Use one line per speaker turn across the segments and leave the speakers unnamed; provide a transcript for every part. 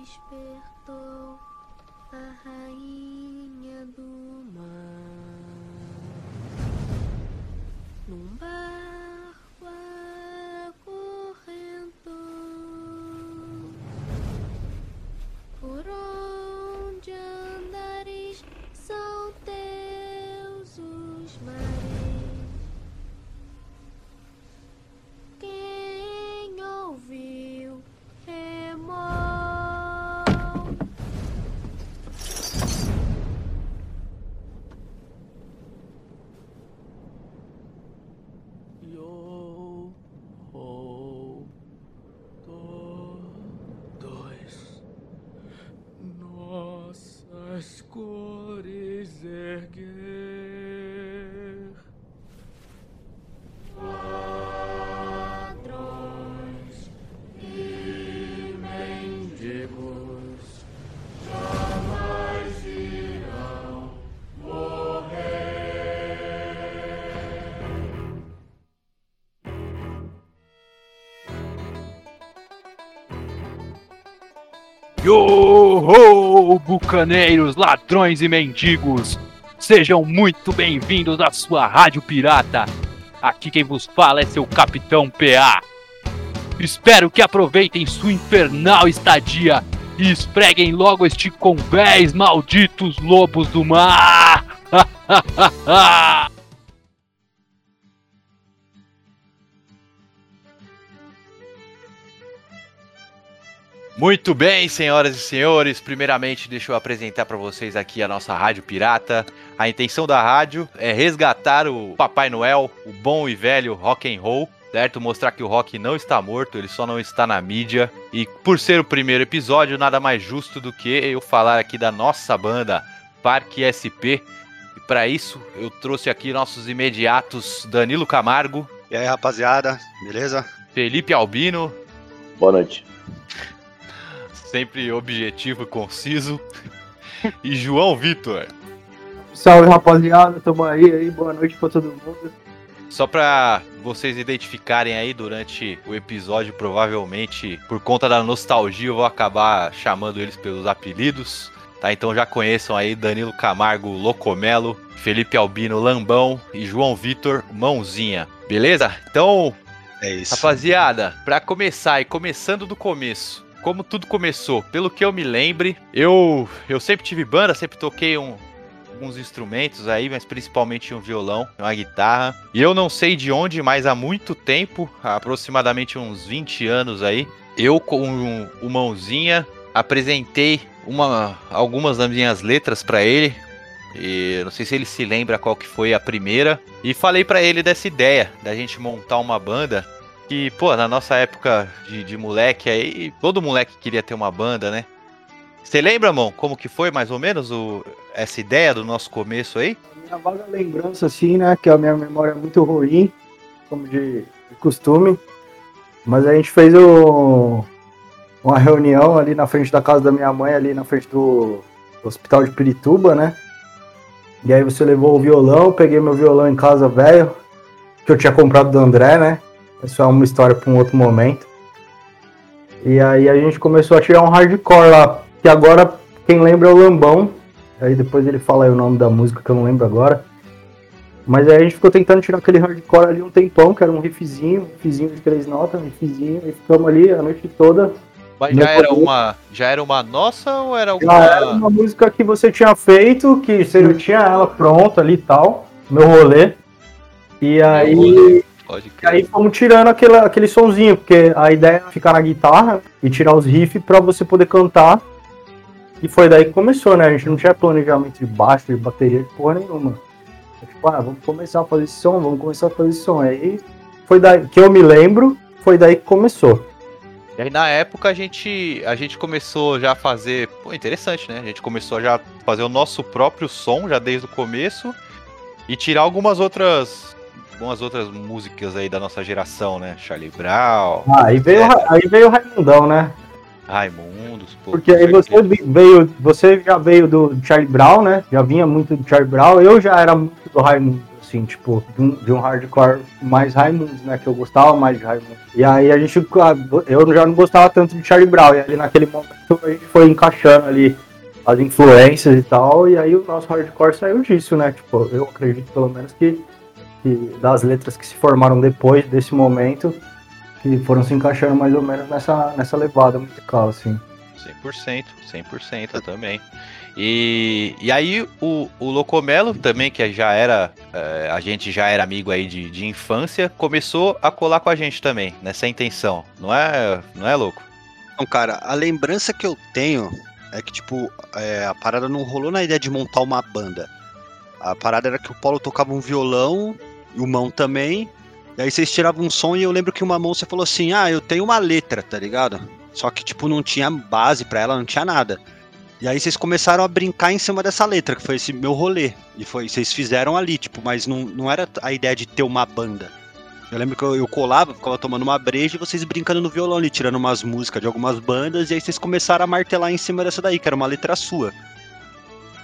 despertou a rainha do mar. Num barco
Yo
bucaneiros, ladrões e mendigos! Sejam muito bem-vindos à sua Rádio Pirata. Aqui quem vos fala é seu Capitão PA. Espero que aproveitem sua infernal estadia e espreguem logo este convés malditos lobos do mar. Muito bem, senhoras e senhores. Primeiramente, deixa eu apresentar para vocês aqui a nossa Rádio Pirata. A intenção da rádio é resgatar o Papai Noel, o bom e velho rock and roll, certo? Mostrar que o rock não está morto, ele só não está na mídia. E por ser o primeiro episódio, nada mais justo do que eu falar aqui da nossa banda Parque SP. E para isso, eu trouxe aqui nossos imediatos Danilo Camargo,
E aí, rapaziada, beleza?
Felipe Albino,
Boa noite.
Sempre objetivo e conciso, e João Vitor.
Salve rapaziada, tamo aí, aí, boa noite pra todo mundo.
Só pra vocês identificarem aí durante o episódio, provavelmente por conta da nostalgia, eu vou acabar chamando eles pelos apelidos. Tá, então já conheçam aí Danilo Camargo Locomelo, Felipe Albino Lambão e João Vitor Mãozinha. Beleza? Então,
É isso.
Rapaziada, pra começar e começando do começo, como tudo começou, pelo que eu me lembre, eu eu sempre tive banda, sempre toquei um- alguns instrumentos aí, mas principalmente um violão, uma guitarra. E eu não sei de onde, mas há muito tempo, há aproximadamente uns 20 anos aí, eu com o Mãozinha apresentei uma, algumas das minhas letras pra ele. E não sei se ele se lembra qual que foi a primeira. E falei pra ele dessa ideia da gente montar uma banda. Que, pô, na nossa época de, de moleque aí, todo moleque queria ter uma banda, né? Você lembra, mão, como que foi mais ou menos o, essa ideia do nosso começo aí?
Minha vaga lembrança, assim, né, que a minha memória é muito ruim, como de, de costume. Mas a gente fez o- uma reunião ali na frente da casa da minha mãe, ali na frente do hospital de Pirituba, né? E aí você levou o violão, peguei meu violão em casa velho, que eu tinha comprado do André, né? Isso é uma história para um outro momento. E aí a gente começou a tirar um hardcore lá, que agora quem lembra é o Lambão. Aí depois ele fala aí o nome da música que eu não lembro agora. Mas aí a gente ficou tentando tirar aquele hardcore ali um tempão, que era um riffzinho, um riffzinho de três notas, um riffzinho, e ficamos ali a noite toda.
Mas já era
poder.
uma, já era uma nossa ou era
Já era
alguma...
uma música que você tinha feito, que você já tinha ela pronta ali e tal, meu rolê. E aí,
rolê. Pode
e
crer.
aí fomos tirando aquele, aquele sonzinho, porque a ideia era ficar na guitarra e tirar os riffs pra você poder cantar. E foi daí que começou, né? A gente não tinha planejamento de baixo, de bateria, de porra nenhuma. Tipo, ah, vamos começar a fazer esse som, vamos começar a fazer esse som. Aí foi daí que eu me lembro, foi daí que começou.
E aí na época a gente, a gente começou já a fazer. Pô, interessante, né? A gente começou já a fazer o nosso próprio som já desde o começo e tirar algumas outras. Algumas outras músicas aí da nossa geração, né? Charlie Brown,
Ah, aí veio,
É.
aí veio o Raimundão, né?
Raimundos, pô.
Porque aí você veio, você já veio do Charlie Brown, né? Já vinha muito do Charlie Brown. Eu já era muito do Raimundo, assim, tipo, de um, de um hardcore mais Raimundos, né? Que eu gostava mais de Raimundos. E aí a gente, eu já não gostava tanto de Charlie Brown, e ali naquele momento a gente foi encaixando ali as influências e tal, e aí o nosso hardcore saiu disso, né? Tipo, eu acredito pelo menos que, que das letras que se formaram depois desse momento, que foram se encaixando mais ou menos nessa, nessa levada musical, assim.
100%, 100% também. E, e aí o, o Locomelo também, que já era, é, a gente já era amigo aí de, de infância, começou a colar com a gente também, nessa intenção, não é, não é louco?
Então, cara, a lembrança que eu tenho é que, tipo, é, a parada não rolou na ideia de montar uma banda. A parada era que o Paulo tocava um violão, e o Mão também, e aí vocês tiravam um som e eu lembro que uma mão você falou assim, ah, eu tenho uma letra, tá ligado? Só que, tipo, não tinha base para ela, não tinha nada. E aí vocês começaram a brincar em cima dessa letra, que foi esse meu rolê. E foi, vocês fizeram ali, tipo, mas não, não era a ideia de ter uma banda. Eu lembro que eu, eu colava, ficava tomando uma breja e vocês brincando no violão ali, tirando umas músicas de algumas bandas, e aí vocês começaram a martelar em cima dessa daí, que era uma letra sua.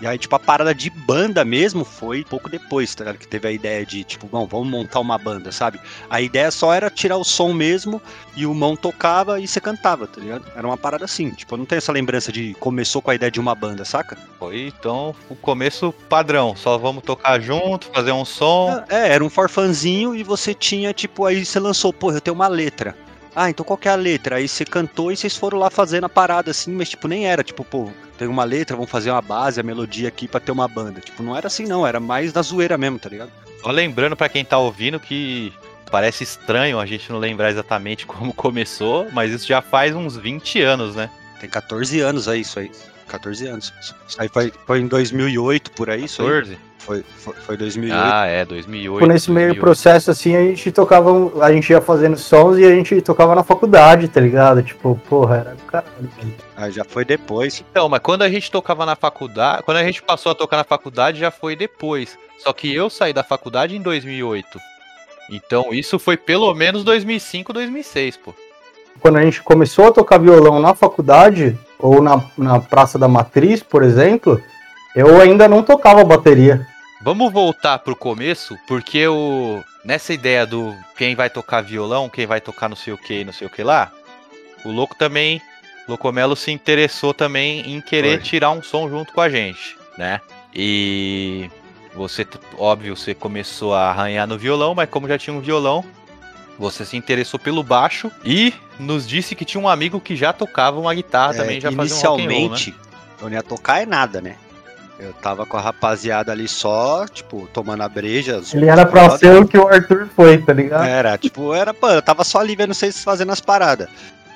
E aí, tipo, a parada de banda mesmo foi pouco depois, tá ligado? Que teve a ideia de, tipo, bom, vamos montar uma banda, sabe? A ideia só era tirar o som mesmo e o mão tocava e você cantava, tá ligado? Era uma parada assim, tipo, eu não tenho essa lembrança de começou com a ideia de uma banda, saca?
Foi, então, o começo padrão, só vamos tocar junto, fazer um som.
É, era um forfanzinho e você tinha, tipo, aí você lançou, pô, eu tenho uma letra. Ah, então qual que é a letra? Aí você cantou e vocês foram lá fazendo a parada assim, mas tipo, nem era, tipo, pô, tem uma letra, vamos fazer uma base, a melodia aqui para ter uma banda. Tipo, não era assim não, era mais da zoeira mesmo, tá ligado?
Só lembrando para quem tá ouvindo que parece estranho a gente não lembrar exatamente como começou, mas isso já faz uns 20 anos, né?
Tem 14 anos aí, isso aí. 14 anos. Isso aí foi, foi em 2008, por aí, 14? isso aí. Foi, foi, foi 2008.
Ah, é, 2008.
Nesse
2008.
meio processo, assim, a gente tocava, a gente ia fazendo sons e a gente tocava na faculdade, tá ligado? Tipo, porra, era do caralho.
Ah, já foi depois.
Então, mas quando a gente tocava na faculdade, quando a gente passou a tocar na faculdade, já foi depois. Só que eu saí da faculdade em 2008. Então, isso foi pelo menos 2005, 2006, pô.
Quando a gente começou a tocar violão na faculdade, ou na, na Praça da Matriz, por exemplo, eu ainda não tocava bateria.
Vamos voltar pro começo, porque o nessa ideia do quem vai tocar violão, quem vai tocar não sei o que, não sei o que lá, o louco também, Locomelo se interessou também em querer Foi. tirar um som junto com a gente, né? E você, óbvio, você começou a arranhar no violão, mas como já tinha um violão, você se interessou pelo baixo e nos disse que tinha um amigo que já tocava uma guitarra é, também, já fazia um
Inicialmente, né? eu não ia tocar é nada, né? Eu tava com a rapaziada ali só, tipo, tomando a breja.
Ele era pra ser o que o Arthur foi, tá ligado?
Era, tipo, era, pô, eu tava só ali vendo vocês fazendo as paradas.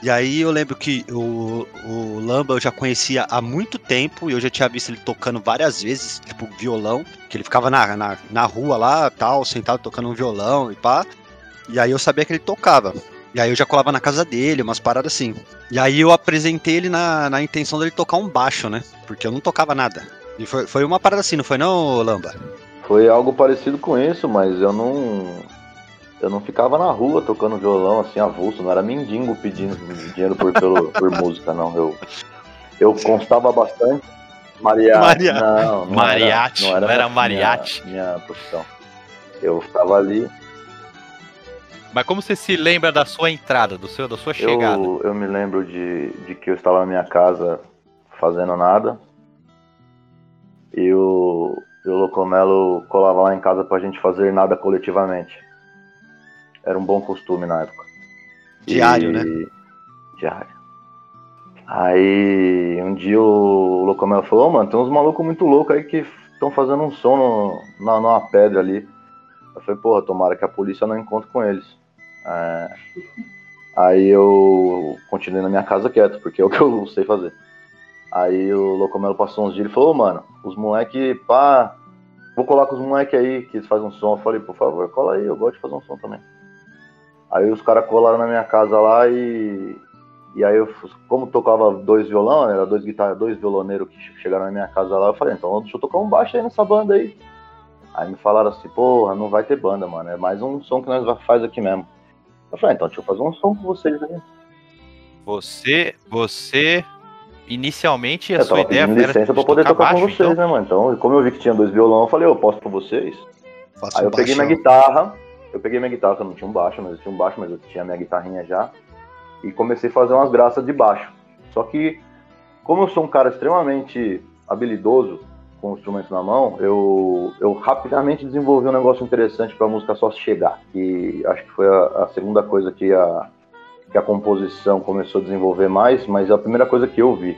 E aí eu lembro que o, o Lamba eu já conhecia há muito tempo e eu já tinha visto ele tocando várias vezes, tipo, violão, que ele ficava na, na, na rua lá, tal, sentado tocando um violão e pá. E aí eu sabia que ele tocava. E aí eu já colava na casa dele, umas paradas assim. E aí eu apresentei ele na, na intenção dele tocar um baixo, né? Porque eu não tocava nada. E foi, foi uma parada assim, não foi não, Lamba?
Foi algo parecido com isso, mas eu não. Eu não ficava na rua tocando violão assim, avulso, não era mendigo pedindo dinheiro por, pelo, por música, não. Eu, eu constava bastante. Mariachi. Maria... Não, não
mariachi.
Era, não era,
não era mariachi.
Minha, minha profissão. Eu ficava ali.
Mas como você se lembra da sua entrada, do seu, da sua chegada?
Eu, eu me lembro de, de que eu estava na minha casa fazendo nada e o, e o Locomelo colava lá em casa pra gente fazer nada coletivamente. Era um bom costume na época.
Diário, e... né?
Diário. Aí um dia o Locomelo falou, oh, mano, tem uns malucos muito loucos aí que estão fazendo um som no, na, numa pedra ali. Eu falei, porra, tomara que a polícia não encontre com eles. É... Aí eu continuei na minha casa quieto, porque é o que eu sei fazer. Aí o Locomelo passou uns dias e falou, mano, os moleque, pá, vou colar com os moleque aí que faz um som. Eu falei, por favor, cola aí, eu gosto de fazer um som também. Aí os caras colaram na minha casa lá e. E aí, eu, como tocava dois violão, era dois guitarras, dois violoneiros que chegaram na minha casa lá, eu falei, então deixa eu tocar um baixo aí nessa banda aí. Aí me falaram assim, porra, não vai ter banda, mano, é mais um som que nós faz aqui mesmo. Eu falei, então deixa eu fazer um som com vocês aí.
Você, você inicialmente a eu sua ideia
era licença pra poder tocar, tocar com vocês, então? né, mano? Então, como eu vi que tinha dois violão, eu falei, eu posso pra vocês.
Faço
Aí
um
eu peguei minha
baixão.
guitarra, eu peguei minha guitarra, que eu não tinha um baixo, mas eu tinha um baixo, mas eu tinha minha guitarrinha já. E comecei a fazer umas graças de baixo. Só que, como eu sou um cara extremamente habilidoso com o instrumento na mão, eu, eu rapidamente desenvolvi um negócio interessante pra música só chegar. E acho que foi a, a segunda coisa que a, que a composição começou a desenvolver mais, mas é a primeira coisa que eu vi.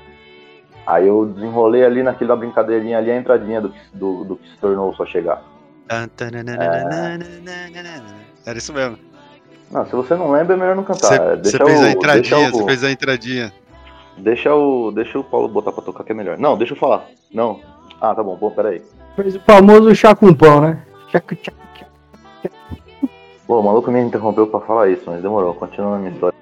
Aí eu desenrolei ali naquela brincadeirinha ali a entradinha do, que- do, do que se tornou só chegar.
Tananana, Era isso mesmo.
Não, se você não lembra, é melhor não cantar.
Você
É,
fez
o-
a entradinha,
o-
você fez a entradinha.
Deixa o, deixa o Paulo botar pra tocar que é melhor. Não, deixa eu falar. Não. Ah, tá bom, pô, peraí.
Fez o famoso chá com pão, né? Chá com chá.
Pô, o maluco me interrompeu pra falar isso, mas demorou, continuando a minha história.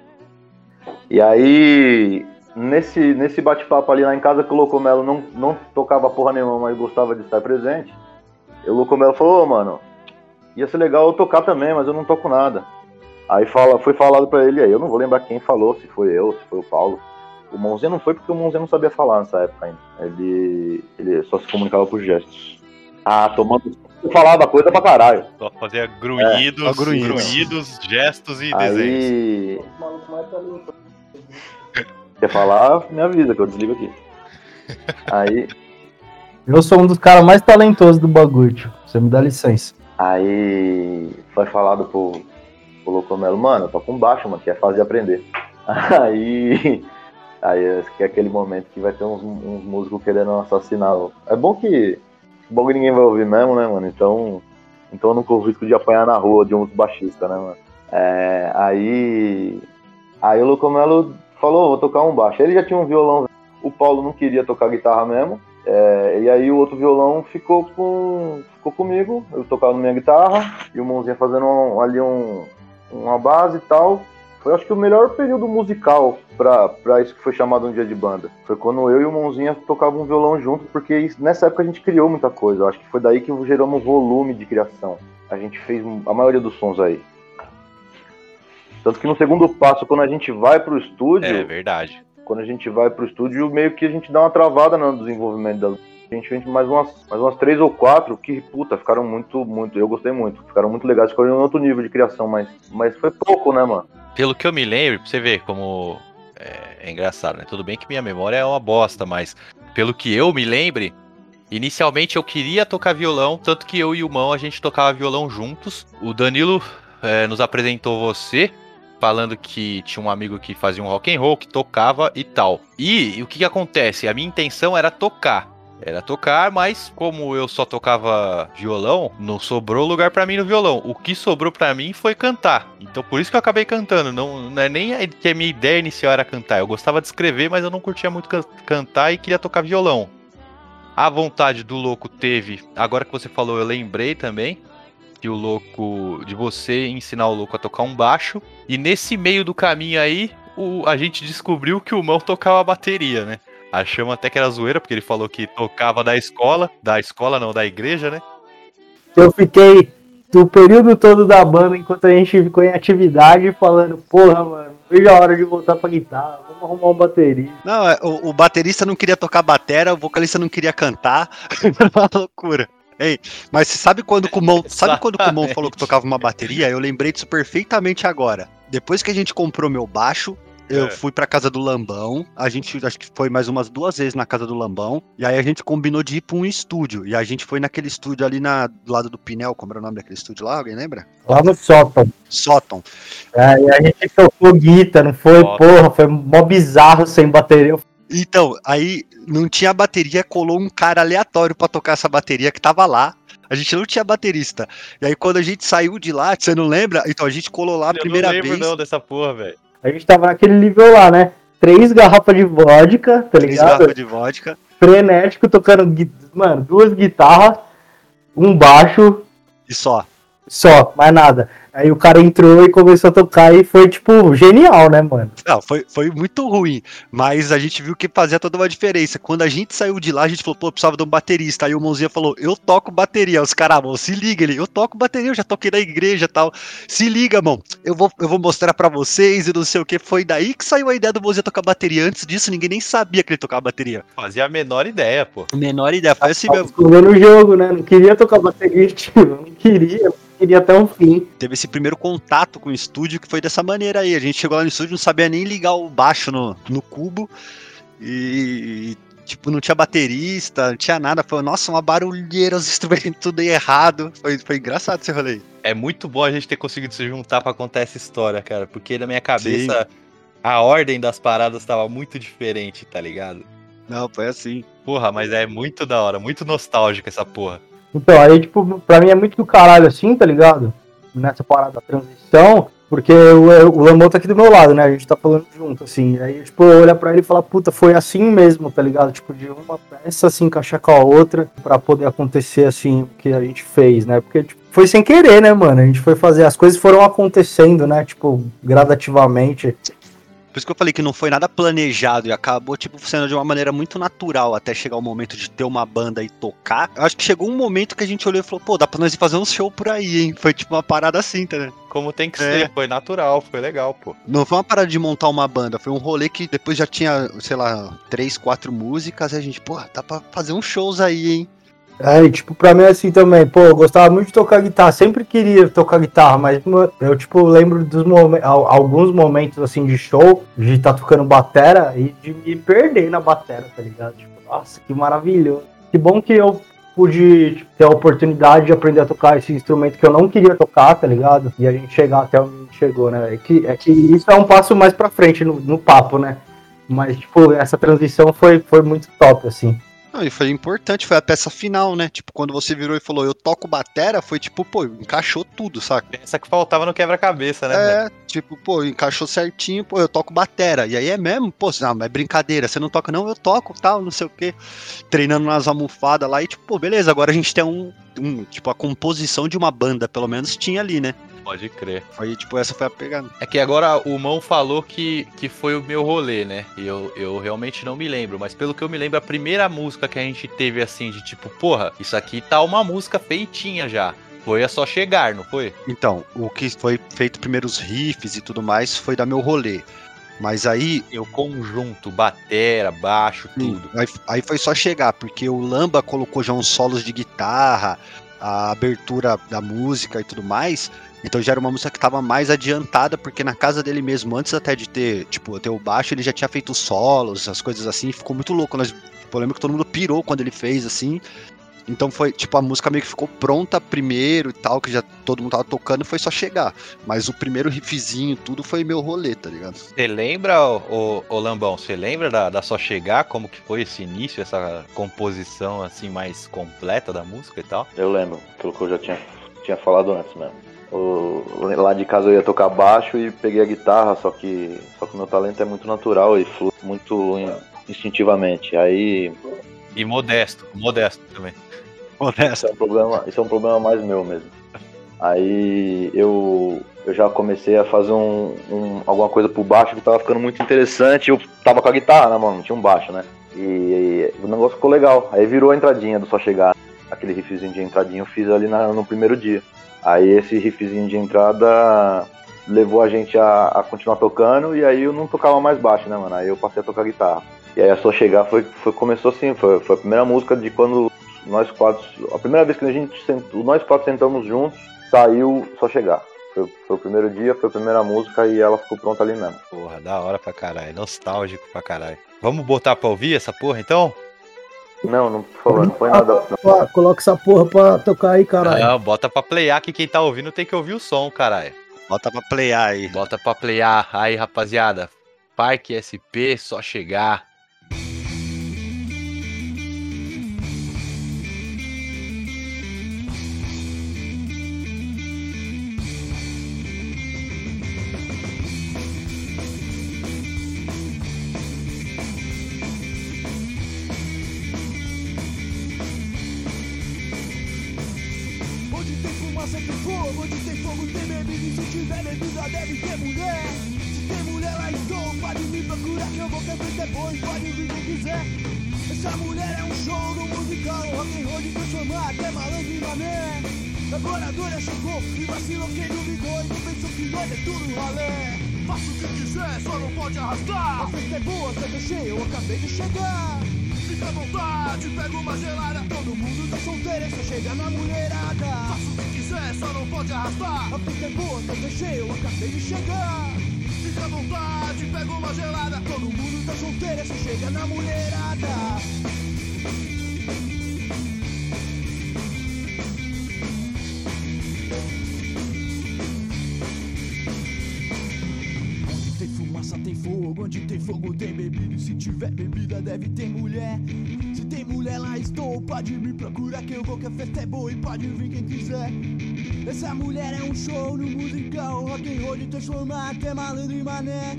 E aí, nesse, nesse bate-papo ali lá em casa, que o Locomelo não, não tocava porra nenhuma, mas gostava de estar presente, o Locomelo falou, ô mano, ia ser legal eu tocar também, mas eu não toco nada. Aí fala, foi falado pra ele, aí eu não vou lembrar quem falou, se foi eu, se foi o Paulo. O Monzinho não foi porque o Monzinho não sabia falar nessa época ainda. Ele, ele só se comunicava por gestos. Ah, tomando. Eu falava coisa pra caralho.
Só fazia grunhidos,
só grunhidos.
grunhidos, gestos e desenhos.
Aí. Quer falar, me avisa que eu desligo aqui. Aí,
Eu sou um dos caras mais talentosos do bagulho, tio. Você me dá licença.
aí foi falado pro, pro Locomelo, mano, eu tô com baixo, mano, que é fácil de aprender. Aí. Aí que é aquele momento que vai ter uns, uns músicos querendo assassinar. É bom que o bagulho ninguém vai ouvir mesmo, né, mano? Então. Então eu não corro risco de apanhar na rua de uns baixistas, né, mano? É, aí. Aí o Locomelo falou, vou tocar um baixo. Ele já tinha um violão, o Paulo não queria tocar guitarra mesmo. É, e aí o outro violão ficou com ficou comigo, eu tocava minha guitarra e o Mãozinha fazendo um- ali um, uma base e tal. Foi acho que o melhor período musical pra, pra isso que foi chamado um dia de banda. Foi quando eu e o Mãozinha tocavam um violão junto, porque isso- nessa época a gente criou muita coisa. Eu acho que foi daí que geramos volume de criação. A gente fez a maioria dos sons aí. Tanto que no segundo passo, quando a gente vai pro estúdio,
É verdade.
quando a gente vai pro estúdio, meio que a gente dá uma travada no desenvolvimento das. A gente fez mais umas, mais umas três ou quatro que, puta, ficaram muito, muito. Eu gostei muito. Ficaram muito legais, ficaram em outro nível de criação, mas, mas foi pouco, né, mano?
Pelo que eu me lembro, pra você ver como é, é engraçado, né? Tudo bem que minha memória é uma bosta, mas pelo que eu me lembre, inicialmente eu queria tocar violão, tanto que eu e o Mão a gente tocava violão juntos. O Danilo é, nos apresentou você, falando que tinha um amigo que fazia um rock and roll, que tocava e tal. E, e o que, que acontece? A minha intenção era tocar. Era tocar, mas como eu só tocava violão, não sobrou lugar pra mim no violão. O que sobrou pra mim foi cantar. Então por isso que eu acabei cantando. Não, não é nem a- que a minha ideia inicial era cantar. Eu gostava de escrever, mas eu não curtia muito can- cantar e queria tocar violão. A vontade do louco teve. Agora que você falou, eu lembrei também que o louco de você ensinar o louco a tocar um baixo. E nesse meio do caminho aí, o- a gente descobriu que o mão tocava bateria, né? Achamos até que era zoeira, porque ele falou que tocava da escola. Da escola não, da igreja, né?
Eu fiquei do período todo da banda, enquanto a gente ficou em atividade, falando, porra, mano, veja a hora de voltar pra guitarra, vamos arrumar um bateria.
Não, é, o, o baterista não queria tocar batera, o vocalista não queria cantar. Era uma loucura. Ei, mas você sabe quando o Kumon, sabe quando o Kumon falou que tocava uma bateria? Eu lembrei disso perfeitamente agora. Depois que a gente comprou meu baixo, eu
É.
fui pra casa do Lambão. A gente acho que foi mais umas duas vezes na casa do Lambão. E aí a gente combinou de ir pra um estúdio. E a gente foi naquele estúdio ali na, do lado do Pinel. Como era o nome daquele estúdio lá? Alguém lembra?
Lá no sótão.
Sóton.
É, e a gente tocou guitarra, não foi?
Sótão.
Porra, foi mó bizarro sem bateria.
Então, aí não tinha bateria, colou um cara aleatório pra tocar essa bateria que tava lá. A gente não tinha baterista. E aí quando a gente saiu de lá, você não lembra? Então a gente colou lá a primeira
eu não lembro
vez.
não dessa porra, velho.
A gente tava naquele nível lá, né? Três garrafas de vodka, tá
Três
ligado?
garrafas de vodka.
Frenético, tocando, mano, duas guitarras, um baixo,
E só.
Só, mais nada. Aí o cara entrou e começou a tocar e foi, tipo, genial, né, mano?
Não, foi, foi muito ruim, mas a gente viu que fazia toda uma diferença. Quando a gente saiu de lá, a gente falou, pô, precisava de um baterista. Aí o Mãozinha falou, eu toco bateria. Os caras, mano, se liga, ele, eu toco bateria, eu já toquei na igreja e tal. Se liga, mano, eu vou, eu vou mostrar pra vocês e não sei o que. Foi daí que saiu a ideia do Mãozinha tocar bateria. Antes disso, ninguém nem sabia que ele tocava bateria.
Fazia a menor ideia, pô.
Menor ideia, foi assim mesmo.
Escondendo o jogo, né? Não queria tocar bateria, tipo, não queria, queria até o fim.
Teve esse primeiro contato com o estúdio que foi dessa maneira aí. A gente chegou lá no estúdio, não sabia nem ligar o baixo no, no cubo e, tipo, não tinha baterista, não tinha nada. Foi, nossa, uma barulheira, os instrumentos tudo errado. Foi, foi engraçado esse rolê.
É muito bom a gente ter conseguido se juntar pra contar essa história, cara. Porque na minha cabeça a ordem das paradas tava muito diferente, tá ligado?
Não, foi assim.
Porra, mas é muito da hora, muito nostálgico essa porra.
Então, aí, tipo, pra mim é muito do caralho assim, tá ligado? Nessa parada da transição, porque o, o Lamão tá aqui do meu lado, né? A gente tá falando junto, assim. Aí, tipo, eu olho pra ele e falo, puta, foi assim mesmo, tá ligado? Tipo, de uma peça se encaixar com a outra pra poder acontecer, assim, o que a gente fez, né? Porque, tipo, foi sem querer, né, mano? A gente foi fazer, as coisas foram acontecendo, né? Tipo, gradativamente.
Por isso que eu falei que não foi nada planejado e acabou, tipo, sendo de uma maneira muito natural até chegar o momento de ter uma banda e tocar. Eu acho que chegou um momento que a gente olhou e falou, pô, dá pra nós fazer um show por aí, hein? Foi tipo uma parada assim, tá né?
Como tem que
É.
ser, foi natural, foi legal, pô.
Não foi uma parada de montar uma banda, foi um rolê que depois já tinha, sei lá, três, quatro músicas, e a gente, pô, dá pra fazer uns shows aí, hein?
É, tipo, pra mim é assim também, pô, eu gostava muito de tocar guitarra, sempre queria tocar guitarra, mas eu, tipo, lembro dos alguns momentos, assim, de show, de estar tocando batera e de me perder na batera, tá ligado? Tipo, nossa, que maravilhoso. Que bom que eu pude tipo, ter a oportunidade de aprender a tocar esse instrumento que eu não queria tocar, tá ligado? E a gente chegar até onde a gente chegou, né? É que, é que isso é um passo mais pra frente no, no papo, né? Mas, tipo, essa transição foi, foi muito top, assim.
Não, e foi importante, foi a peça final, né? Tipo, quando você virou e falou, eu toco batera, foi tipo, pô, encaixou tudo, saca?
Essa que faltava no quebra-cabeça, né?
É, tipo, pô, encaixou certinho, pô, eu toco batera. E aí é mesmo, pô, não, mas é brincadeira, você não toca, não, eu toco, tal, não sei o quê. Treinando nas almofadas lá e, tipo, pô, beleza, agora a gente tem um, um, tipo, a composição de uma banda, pelo menos tinha ali, né?
Pode crer.
Foi, tipo, essa foi a pegada.
É que agora o Mão falou que, que foi o meu rolê, né? E eu, eu realmente não me lembro, mas pelo que eu me lembro, a primeira música que a gente teve assim, de tipo, porra, isso aqui tá uma música feitinha já. Foi a só chegar, não foi?
Então, o que foi feito primeiro os riffs e tudo mais foi da meu rolê. Mas aí,
Eu conjunto, batera, baixo, tudo.
aí, aí foi só chegar, porque o Lamba colocou já uns solos de guitarra, a abertura da música e tudo mais. Então já era uma música que tava mais adiantada, porque na casa dele mesmo, antes até de ter, tipo, ter o baixo, ele já tinha feito solos, as coisas assim, ficou muito louco. Nós, tipo, eu lembro que todo mundo pirou quando ele fez, assim. Então foi, tipo, a música meio que ficou pronta primeiro e tal, que já todo mundo tava tocando, foi só chegar. Mas o primeiro riffzinho, tudo foi meu rolê, tá ligado?
Você lembra, ô, Lambão, você lembra da, da Só Chegar? Como que foi esse início, essa composição assim mais completa da música e tal?
Eu lembro, aquilo que eu já tinha, tinha falado antes mesmo. O- lá de casa eu ia tocar baixo e peguei a guitarra, só que só que o meu talento é muito natural e flui muito in- instintivamente. Aí
E modesto, modesto também.
Isso é um problema, isso é um problema mais meu mesmo. Aí eu, eu já comecei a fazer um, um- alguma coisa pro baixo que tava ficando muito interessante. Eu tava com a guitarra na mão, tinha um baixo, né? E o negócio ficou legal. Aí virou a entradinha do só chegar. Aquele riffzinho de entradinha eu fiz ali na- no primeiro dia. Aí esse riffzinho de entrada levou a gente a, a continuar tocando e aí eu não tocava mais baixo, né, mano? Aí eu passei a tocar guitarra. E aí a só chegar foi, foi começou assim, foi, foi a primeira música de quando nós quatro, a primeira vez que a gente sentou, nós quatro sentamos juntos, saiu só chegar. Foi, foi o primeiro dia, foi a primeira música e ela ficou pronta ali mesmo.
Porra, da hora pra caralho, nostálgico pra caralho. Vamos botar pra ouvir essa porra então?
Não, não, por favor, não põe nada. não.
Pô, coloca essa porra pra tocar aí, caralho.
Não, bota pra playar que quem tá ouvindo tem que ouvir o som, caralho.
Bota pra playar aí.
Bota pra playar aí, rapaziada. Parque SP, só chegar.
Ralé Faça o que quiser, só não pode arrastar A festa é boa, tá cheia, eu acabei de chegar Fica à vontade, pega uma gelada Todo mundo tá solteiro, é só chega na mulherada. Faça o que quiser, só não pode arrastar A festa é boa, tá cheia, eu acabei de chegar Fica à vontade, pega uma gelada Todo mundo tá solteiro, é só chega na mulherada onde tem fogo tem bebida. E se tiver bebida deve ter mulher. Se tem mulher lá estou, pode me procurar que eu vou que a festa é boa e pode vir quem quiser. Essa mulher é um show no musical, rock and roll de transformar até malandro e mané.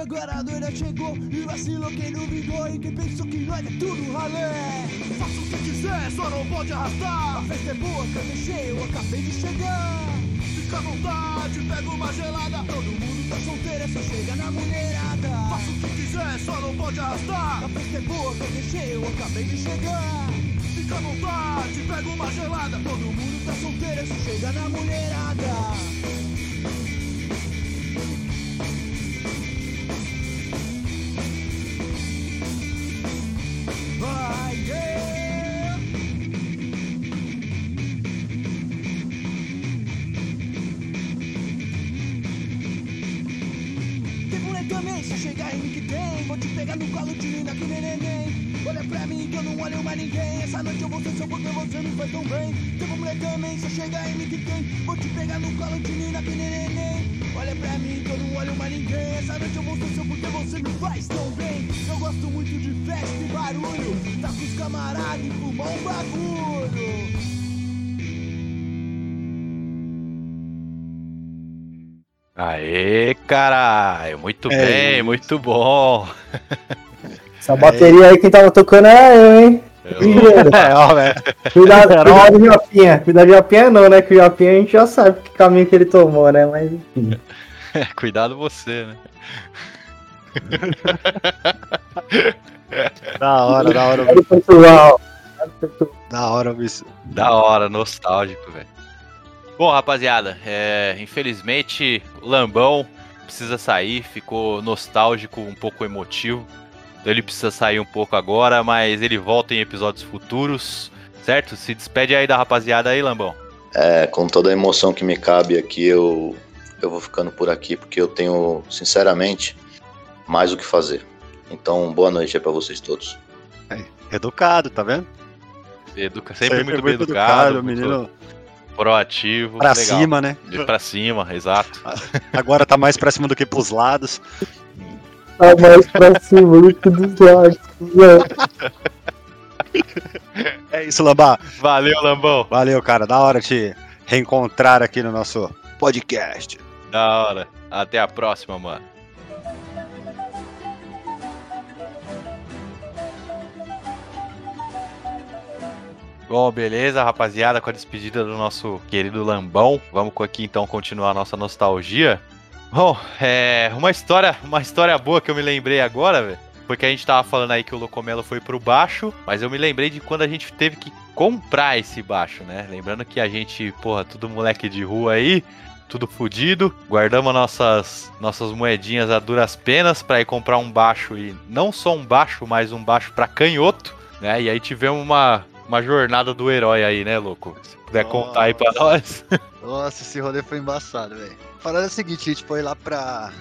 Agora a doida chegou e vacilou quem duvidou e quem pensou que nós é tudo ralé. Faça o que quiser, só não pode arrastar. A festa é boa, casa cheia, eu acabei de chegar. Fica à vontade, pega uma gelada. Todo mundo tá solteiro, é só chega na mulherada. Faça o que quiser, só não pode arrastar. A festa é boa, cheia, eu acabei de chegar. Fica à vontade, pega uma gelada. Todo mundo tá solteiro, só chega na mulherada. Olha pra mim que eu não olho mais ninguém. Essa noite eu vou ser seu porque você me faz tão bem. Tem mulher também, só chegar em mim que tem Vou te pegar no colo, te linda que nem neném. Olha pra mim que eu não olho mais ninguém. Essa noite eu vou ser seu porque você me faz tão bem. Eu gosto muito de festa e barulho. Tá com os camaradas e fumar um bagulho.
Aê, caralho. Muito
É
bem,
isso.
muito bom.
Essa bateria aí quem tava tocando era eu, hein? Ligeiro.
É, ó, velho.
Cuidado, cuidado do Japinha. Cuidado do Japinha não, né? Que o Japinha a gente já sabe que caminho que ele tomou, né? Mas enfim.
Cuidado você, né?
Da hora, da hora.
Pessoal.
Da hora, bicho.
Da hora, nostálgico, velho. Bom, rapaziada, é, infelizmente o Lambão precisa sair, ficou nostálgico, um pouco emotivo. Então ele precisa sair um pouco agora, mas ele volta em episódios futuros, certo? Se despede aí da rapaziada aí, Lambão.
É, com toda a emoção que me cabe aqui, eu, eu vou ficando por aqui, porque eu tenho, sinceramente, mais o que fazer. Então, boa noite aí pra vocês todos.
Educado, tá vendo?
Educa, sempre, muito bem educado, muito
menino
proativo.
pra
legal.
cima, né?
De pra cima, exato.
Agora tá mais pra cima do que pros lados.
Tá mais pra cima, Luke dos lados.
É isso, Lambá.
Valeu, Lambão.
Valeu, cara. Da hora te reencontrar aqui no nosso podcast.
Da hora. Até a próxima, mano. Bom, beleza, rapaziada, com a despedida do nosso querido Lambão. Vamos aqui então continuar a nossa nostalgia. Bom, é uma história, uma história boa que eu me lembrei agora, velho. Porque a gente tava falando aí que o Locomelo foi pro baixo, mas eu me lembrei de quando a gente teve que comprar esse baixo, né? Lembrando que a gente, porra, tudo moleque de rua aí, tudo fudido. Guardamos nossas, nossas moedinhas a duras penas pra ir comprar um baixo e não só um baixo, mas um baixo pra canhoto, né? E aí tivemos uma, uma jornada do herói aí, né, louco? Se puder contar aí pra nós.
Nossa, esse rolê foi embaçado, velho. Falando é o seguinte, a gente foi lá pra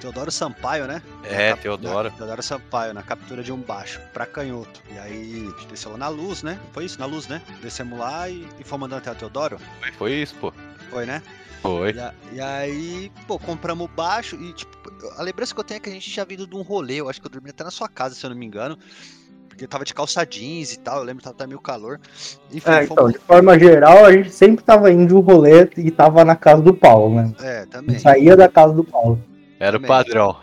Teodoro Sampaio, né?
É,
cap-
Teodoro.
na- Teodoro Sampaio, na captura de um baixo, pra canhoto. E aí, a gente desceu lá na luz, né? Foi isso, na luz, né? Descemos lá e, e fomos andando até o Teodoro.
Foi, foi isso, pô.
Foi, né?
Foi.
E, a- e aí, pô, compramos o baixo e, tipo, a lembrança que eu tenho é que a gente tinha vindo de um rolê, eu acho que eu dormi até na sua casa, se eu não me engano. Porque tava de calça jeans e tal, eu lembro que tava meio calor. Enfim,
É, então,
fomos...
de forma geral, a gente sempre tava indo de um rolê e tava na casa do Paulo, né?
É, também.
saía da casa do Paulo.
Era o
Também.
padrão.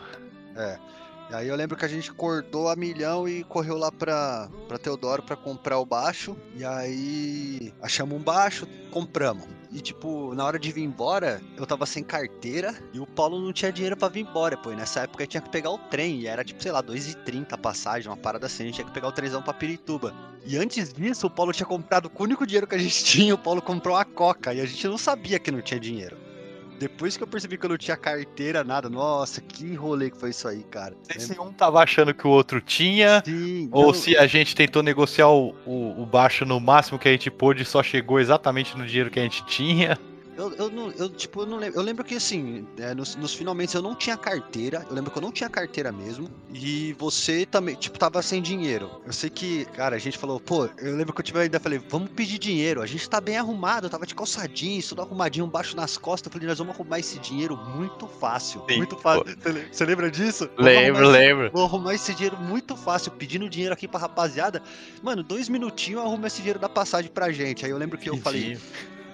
E aí eu lembro que a gente acordou a milhão e correu lá pra, pra Teodoro pra comprar o baixo. E aí achamos um baixo, compramos. E tipo, na hora de vir embora, eu tava sem carteira e o Paulo não tinha dinheiro pra vir embora, pô. E nessa época tinha que pegar o trem. E era tipo, sei lá, 2,30 a passagem, uma parada assim. A gente tinha que pegar o trenzão pra Pirituba. E antes disso, o Paulo tinha comprado com o único dinheiro que a gente tinha. O Paulo comprou uma coca. E a gente não sabia que não tinha dinheiro. Depois que eu percebi que eu não tinha carteira, nada. Nossa, que rolê que foi isso aí, cara.
Não sei se um tava achando que o outro tinha,
Sim,
ou
não,
se a gente tentou negociar o, o, o baixo no máximo que a gente pôde e só chegou exatamente no dinheiro que a gente tinha.
Eu, eu, não, eu, tipo, eu não lembro. Eu lembro que assim, é, nos, nos finalmente eu não tinha carteira. Eu lembro que eu não tinha carteira mesmo. E você também, tipo, tava sem dinheiro. Eu sei que, cara, a gente falou, pô, eu lembro que eu tive ainda falei, vamos pedir dinheiro. A gente tá bem arrumado, eu tava de calçadinho, tudo arrumadinho, baixo nas costas. Eu falei, nós vamos arrumar esse dinheiro muito fácil.
Sim,
muito fácil. Você le- Você lembra disso? Vamos
Lembro,
esse-
lembro.
Vou arrumar esse dinheiro muito fácil, pedindo dinheiro aqui pra rapaziada. Mano, dois minutinhos eu arrumo esse dinheiro da passagem pra gente. Aí eu lembro que eu falei,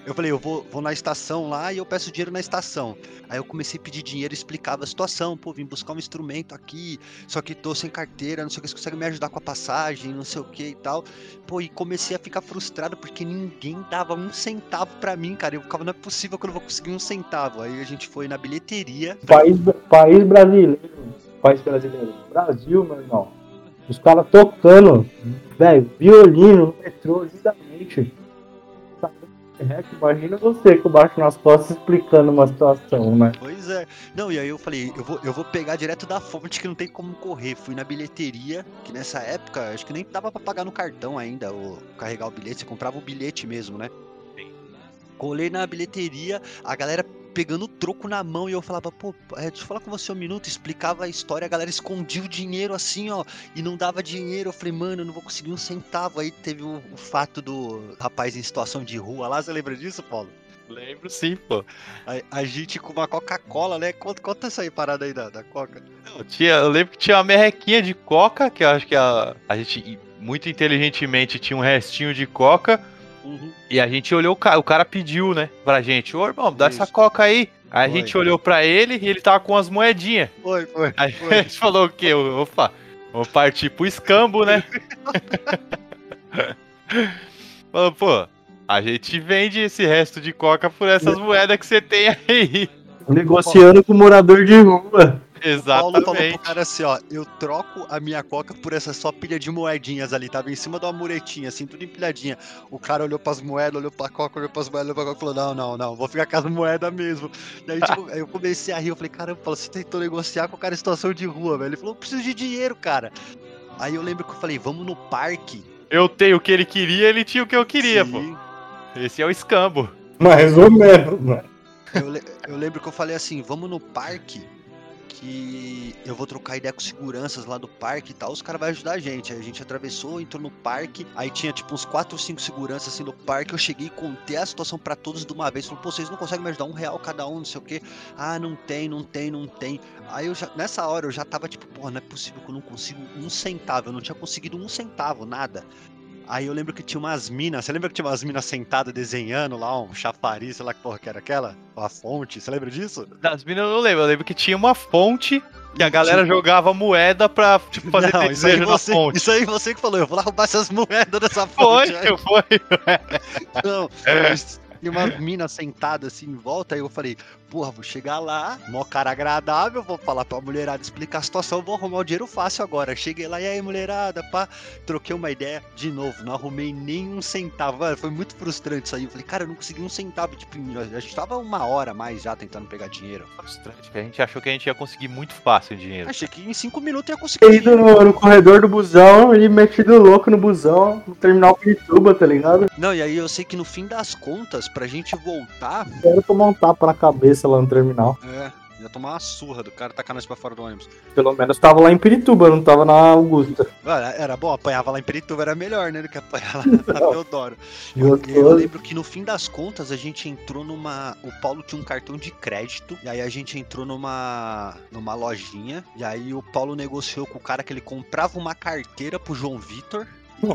eu falei, eu vou, vou na estação lá e eu peço dinheiro na estação. Aí eu comecei a pedir dinheiro explicava a situação. Pô, vim buscar um instrumento aqui, só que tô sem carteira, não sei o que, você consegue me ajudar com a passagem, não sei o que e tal. Pô, e comecei a ficar frustrado porque ninguém dava um centavo pra mim, cara. Eu ficava, não é possível que eu não vou conseguir um centavo. Aí a gente foi na bilheteria.
País, país brasileiro. País brasileiro. Brasil, meu irmão. Os caras tocando, velho, violino no metrô, lindamente. Imagina você com o baixo nas costas explicando uma situação, né?
Pois é. Não, e aí eu falei, eu vou, eu vou pegar direto da fonte que não tem como correr. Fui na bilheteria, que nessa época acho que nem dava pra pagar no cartão ainda, ou carregar o bilhete, você comprava o bilhete mesmo, né? Colei na bilheteria, a galera pegando troco na mão e eu falava, pô, é, deixa eu falar com você um minuto, explicava a história, a galera escondia o dinheiro assim, ó, e não dava dinheiro. Eu falei, mano, eu não vou conseguir um centavo. Aí teve o, o fato do rapaz em situação de rua lá, você lembra disso, Paulo?
Lembro sim, pô.
A, a gente com uma Coca-Cola, né? Conta, conta essa aí parada aí da, da Coca.
Eu, tinha, eu lembro que tinha uma merrequinha de coca, que eu acho que a, a gente, muito inteligentemente, tinha um restinho de coca. E a gente olhou, o cara, o cara pediu, né, pra gente, ô irmão, dá essa
Isso.
coca aí. Aí a
Foi.
gente olhou pra ele e ele tava com as moedinhas.
Foi, foi.
Aí
Foi.
a gente falou o quê? Opa, vamos partir pro escambo, né? Falou, pô, a gente vende esse resto de coca por essas moedas que você tem aí.
Negociando com morador de rua.
Paulo falou pro
Exatamente.
cara assim, ó, eu troco a minha coca por essa só pilha de moedinhas ali, tava em cima de uma muretinha, assim, tudo empilhadinha. O cara olhou pras moedas, olhou pra coca, olhou pras moedas, olhou pra coca e falou, não, não, não, vou ficar com as moedas mesmo. Daí, tipo, aí eu comecei a rir, eu falei, caramba, você tentou negociar com o cara em situação de rua, velho. Ele falou, eu preciso de dinheiro, cara. Aí eu lembro que eu falei, vamos no parque.
Eu tenho o que ele queria, ele tinha o que eu queria, pô.
Sim.
Esse é o escambo.
Mais ou menos, mano.
Eu, le- eu lembro que eu falei assim, vamos no parque, que eu vou trocar ideia com seguranças lá do parque e tal, os caras vão ajudar a gente. Aí a gente atravessou, entrou no parque, aí tinha tipo uns 4 ou 5 seguranças assim no parque, eu cheguei e contei a situação pra todos de uma vez. Falei, pô, vocês não conseguem me ajudar um real cada um, não sei o quê. Ah, não tem, não tem, não tem. Aí eu já, nessa hora eu já tava tipo, pô, não é possível que eu não consigo um centavo, eu não tinha conseguido um centavo, nada. Aí eu lembro que tinha umas minas. Você lembra que tinha umas minas sentadas desenhando lá, um chafariz, sei lá que porra que era aquela? A fonte, você lembra disso?
Das minas eu não lembro. Eu lembro que tinha uma fonte que a galera jogava moeda pra tipo, fazer
Não, isso aí,
desejo na
você,
fonte.
isso aí você que falou, eu vou lá roubar essas moedas dessa
Foi,
fonte. Aí,
foi.
não,
É.
mas tinha umas minas sentadas assim em volta, aí eu falei, porra, vou chegar lá, mó cara agradável, vou falar pra mulherada explicar a situação, vou arrumar o dinheiro fácil agora. Cheguei lá, e aí, mulherada, pá, troquei uma ideia de novo, não arrumei nem um centavo. Mano, foi muito frustrante isso aí. Eu falei, cara, eu não consegui um centavo, tipo, a gente tava uma hora a mais já tentando pegar dinheiro.
Frustrante, a gente achou que a gente ia conseguir muito fácil o dinheiro.
Achei que em cinco minutos ia conseguir.
Ele ido no, no corredor do busão, ele metido louco no busão, no terminal Pirituba, tá ligado?
Não, e aí eu sei que no fim das contas, pra gente voltar,
Quero tomar um tapa na cabeça lá no terminal.
é, ia tomar uma surra do cara tacar nós pra fora do ônibus.
Pelo menos tava lá em Pirituba, não tava na Augusta.
Era, era bom, apanhava lá em Perituba, era melhor, né, do que apanhar lá na Teodoro. Eu, eu lembro que no fim das contas a gente entrou numa. O Paulo tinha um cartão de crédito, e aí a gente entrou numa, numa lojinha, e aí o Paulo negociou com o cara que ele comprava uma carteira pro João Vitor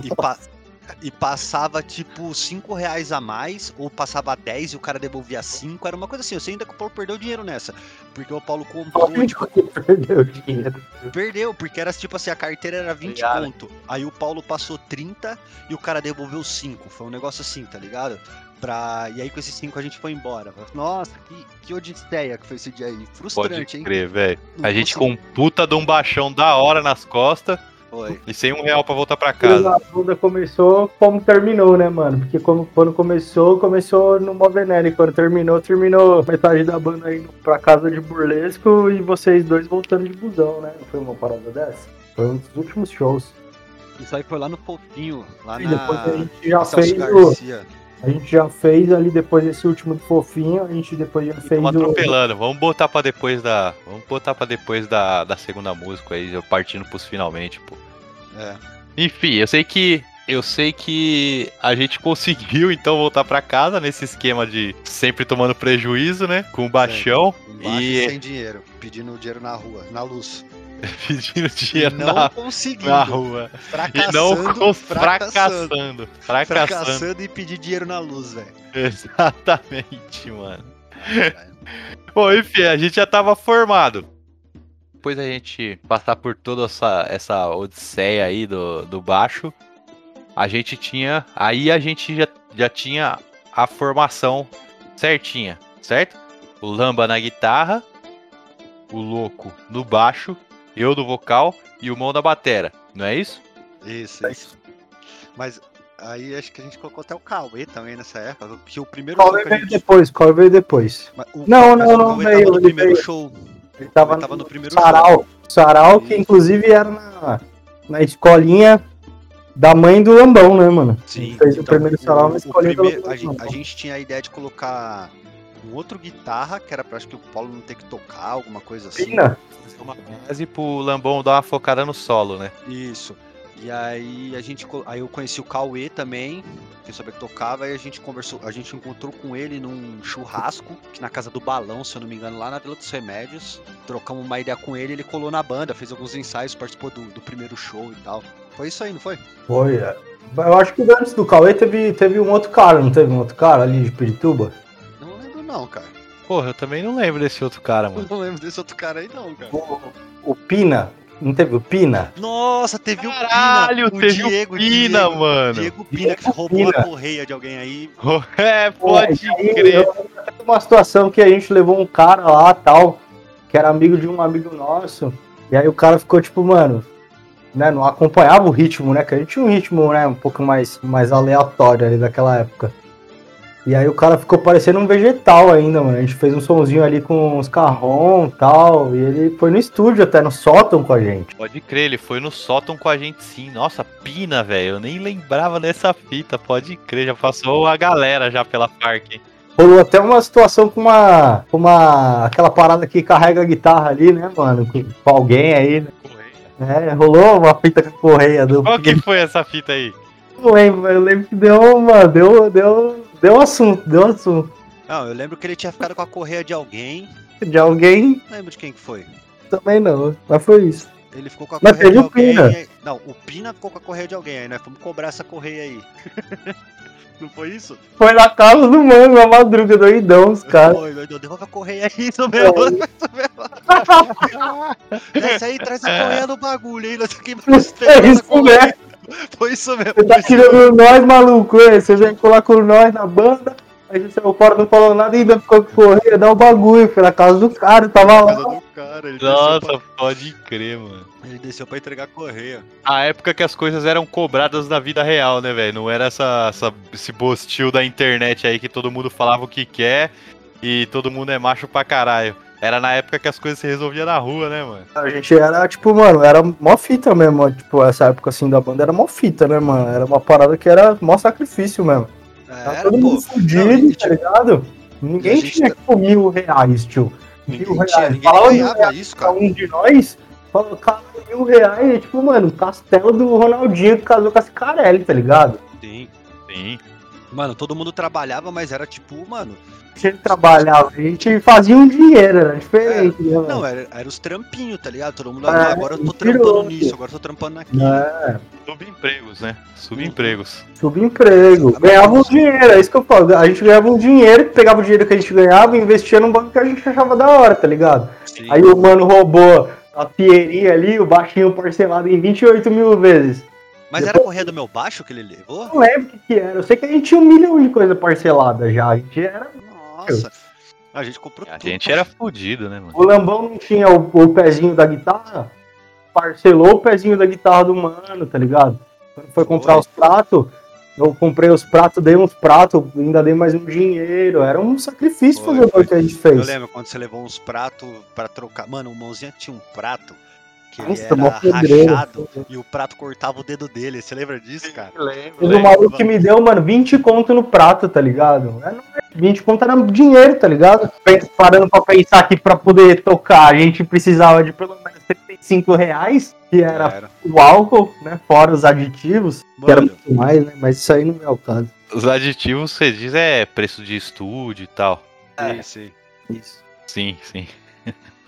e, pa- e passava tipo 5 reais a mais, ou passava 10 e o cara devolvia 5, era uma coisa assim, eu sei ainda que o Paulo perdeu dinheiro nessa, porque o Paulo comprou, tipo,
Perdeu dinheiro.
perdeu, porque era tipo assim, a carteira era 20
Obrigado.
conto, aí o Paulo passou 30 e o cara devolveu 5, foi um negócio assim, tá ligado? Pra... E aí com esses 5 a gente foi embora. Nossa, que, que odisseia que foi esse dia aí,
Pode
frustrante, hein?
crer, velho.
Não
A gente
consegui.
com puta de um baixão da hora nas costas
Foi.
e sem um real pra voltar pra casa.
a bunda começou, como terminou, né, mano? Porque como, quando começou, começou no Movenelli. Quando terminou, terminou metade da banda indo pra casa de burlesco e vocês dois voltando de busão, né? Não foi uma parada dessa? Foi um dos últimos shows.
Isso aí foi lá no Fofinho, lá
E
na...
depois a gente já fez o,
Garcia.
A gente já fez ali depois desse último do fofinho, a gente depois já fez
Estamos
o.
atropelando. Vamos botar pra depois da. Vamos botar pra depois da, da segunda música aí, eu partindo pros finalmente, pô.
É.
Enfim, eu sei que. Eu sei que a gente conseguiu então voltar pra casa nesse esquema de sempre tomando prejuízo, né? Com o baixão,
Embaixo
E-
sem dinheiro, pedindo dinheiro na rua, na luz.
pedindo
E
dinheiro
não
na,
conseguindo.
na rua. E
Fracassando,
não com,
fracassando.
fracassando. Fracassando.
Fracassando e pedir dinheiro na luz, velho.
Exatamente, mano. Bom, enfim, a gente já tava formado. Depois a gente passar por toda essa, essa odisseia aí do, do baixo, a gente tinha. Aí a gente já, já tinha a formação certinha, certo? O Lamba na guitarra, o Louco no baixo, eu no vocal e o Mão na batera, não é isso?
Isso, isso. Mas aí acho que a gente colocou até o Cauê também nessa época. Porque o primeiro show que a
veio
gente-
depois? Qual veio depois?
mas o-
Não, não,
o
não
Cauê
veio,
Tava no
ele
primeiro
veio.
show.
Ele tava,
Ele tava
no,
no primeiro
sarau. Sarau, que inclusive era na, na escolinha da mãe do Lambão, né, mano?
Sim.
Ele fez o
então,
primeiro sarau na
o
escolinha do
primeiro-
Lambão.
a, gente, a gente tinha a ideia de colocar um outro guitarra, que era pra acho que o Paulo não ter que tocar, alguma coisa assim.
Pina?
Uma base pro Lambão dar uma focada no solo, né?
Isso. E aí a gente aí eu conheci o Cauê também, que eu sabia que tocava, aí a gente conversou, a gente encontrou com ele num churrasco, que na casa do Balão, se eu não me engano, lá na Vila dos Remédios. Trocamos uma ideia com ele, ele colou na banda, fez alguns ensaios, participou do, do primeiro show e tal. Foi isso aí, não foi?
Foi, é. Eu acho que antes do Cauê teve, teve um outro cara, não teve um outro cara ali de Pirituba?
Não cara.
Porra, eu também não lembro desse outro cara,
Eu
mano.
não lembro desse outro cara aí não, cara.
O, o Pina, não teve o Pina?
Nossa, teve
Caralho,
o Pina.
teve o
Diego,
Pina,
Diego,
mano.
Diego Pina, que roubou
Pina.
a correia de alguém aí.
É, pode
Pô,
crer.
eu- uma situação que a gente levou um cara lá, tal, que era amigo de um amigo nosso, e aí o cara ficou tipo, mano, né, não acompanhava o ritmo, né, que a gente tinha um ritmo, né, um pouco mais, mais aleatório ali daquela época. E aí o cara ficou parecendo um vegetal ainda, mano. A gente fez um sonzinho ali com os carrom e tal. E ele foi no estúdio até, no sótão com a gente.
Pode crer, ele foi no sótão com a gente sim. Nossa, pina, velho. Eu nem lembrava dessa fita. Pode crer, já passou a galera já pela parque.
Rolou até uma situação com uma. com uma. aquela parada que carrega a guitarra ali, né, mano? Com, com alguém aí, né? É, rolou uma fita com correia do.
Qual que foi essa fita aí?
Não lembro, eu lembro que deu uma. Deu, deu, deu assunto, deu assunto.
Não, eu lembro que ele tinha ficado com a correia de alguém.
De alguém
Não lembro de quem que foi.
também não, mas foi isso.
Ele ficou com a
Mas
correia de alguém.
Pina.
e- Não, o Pina ficou com a correia de alguém. Aí nós fomos cobrar essa correia aí. Não foi isso?
Foi na casa do mano, na madruga, doidão, os caras.
Foi, doido, devolve a correia aí. Isso mesmo. Desce aí, traz a correia no bagulho aí. Nós aqui
É isso mesmo.
Foi isso mesmo.
Você tá tirando nós, maluco, é? Você vem colar com nós na banda, aí você saiu fora, não falou nada e ainda ficou com correia, dá o bagulho, foi na casa do cara, tava
Casa
lá.
do cara, ele desceu,
Nossa,
pra,
pode crer, mano.
ele desceu pra entregar a correia.
A época que as coisas eram cobradas na vida real, né, velho? Não era essa, essa- esse bostil da internet aí que todo mundo falava o que quer e todo mundo é macho pra caralho. Era na época que as coisas se resolviam na rua, né, mano?
A gente era, tipo, mano, era mó fita mesmo, tipo, essa época assim da banda era mó fita, né, mano? Era uma parada que era mó sacrifício mesmo. Tava
Era,
todo
pô.
mundo fudido,
Não,
tá ligado? Ninguém tinha,
tá-
tipo, mil reais, tio.
Ninguém,
Mil
tinha,
reais.
ninguém
Falava mil reais
isso, cara.
um de nós, falou, cara, mil reais, é tipo, mano, o castelo do Ronaldinho que casou com a Cicarelli, tá ligado?
Sim.
Sim.
Mano, todo mundo trabalhava, mas era tipo, mano.
A gente trabalhava, a gente fazia um dinheiro, era diferente, né, mano?
Não, era, era os trampinhos, tá ligado? Todo mundo,
É,
ah, agora eu tô trampando nisso, agora eu tô trampando naquilo.
É,
Subempregos, né? Subempregos.
subemprego. Ganhava um dinheiro, é isso que eu falo. A gente ganhava um dinheiro, pegava o dinheiro que a gente ganhava e investia num banco que a gente achava da hora, tá ligado?
Sim.
Aí o mano roubou a fieria ali, o baixinho parcelado em 28 mil vezes.
Mas era correia do meu baixo que ele levou?
Não lembro o que, que era. Eu sei que a gente tinha um milhão de coisa parcelada já. A gente era.
Nossa. A gente comprou
A
tudo.
gente era fudido, né, mano?
O Lambão não tinha o, o pezinho da guitarra, parcelou o pezinho da guitarra do mano, tá ligado? Quando foi comprar os pratos, eu comprei os pratos, dei uns pratos, ainda dei mais um dinheiro. Era um sacrifício
Foi,
fazer o que a gente
Eu
fez.
lembro quando você levou uns pratos pra trocar. Mano, o mãozinha tinha um prato que ele
Nossa, mó
era rachado e o prato cortava o dedo dele. Você lembra disso, cara?
Teve um maluco que me deu, mano, 20 conto no prato, tá ligado? É, não é- 20 conto era dinheiro, tá ligado? Parando pra pensar que pra poder tocar a gente precisava de pelo menos 35 reais, que era
Era.
o álcool, né? Fora os aditivos, que era
Mano,
muito mais, né? Mas isso aí não é o caso.
Os aditivos, você diz, é preço de estúdio e tal.
sim, sim.
Isso.
Sim, sim.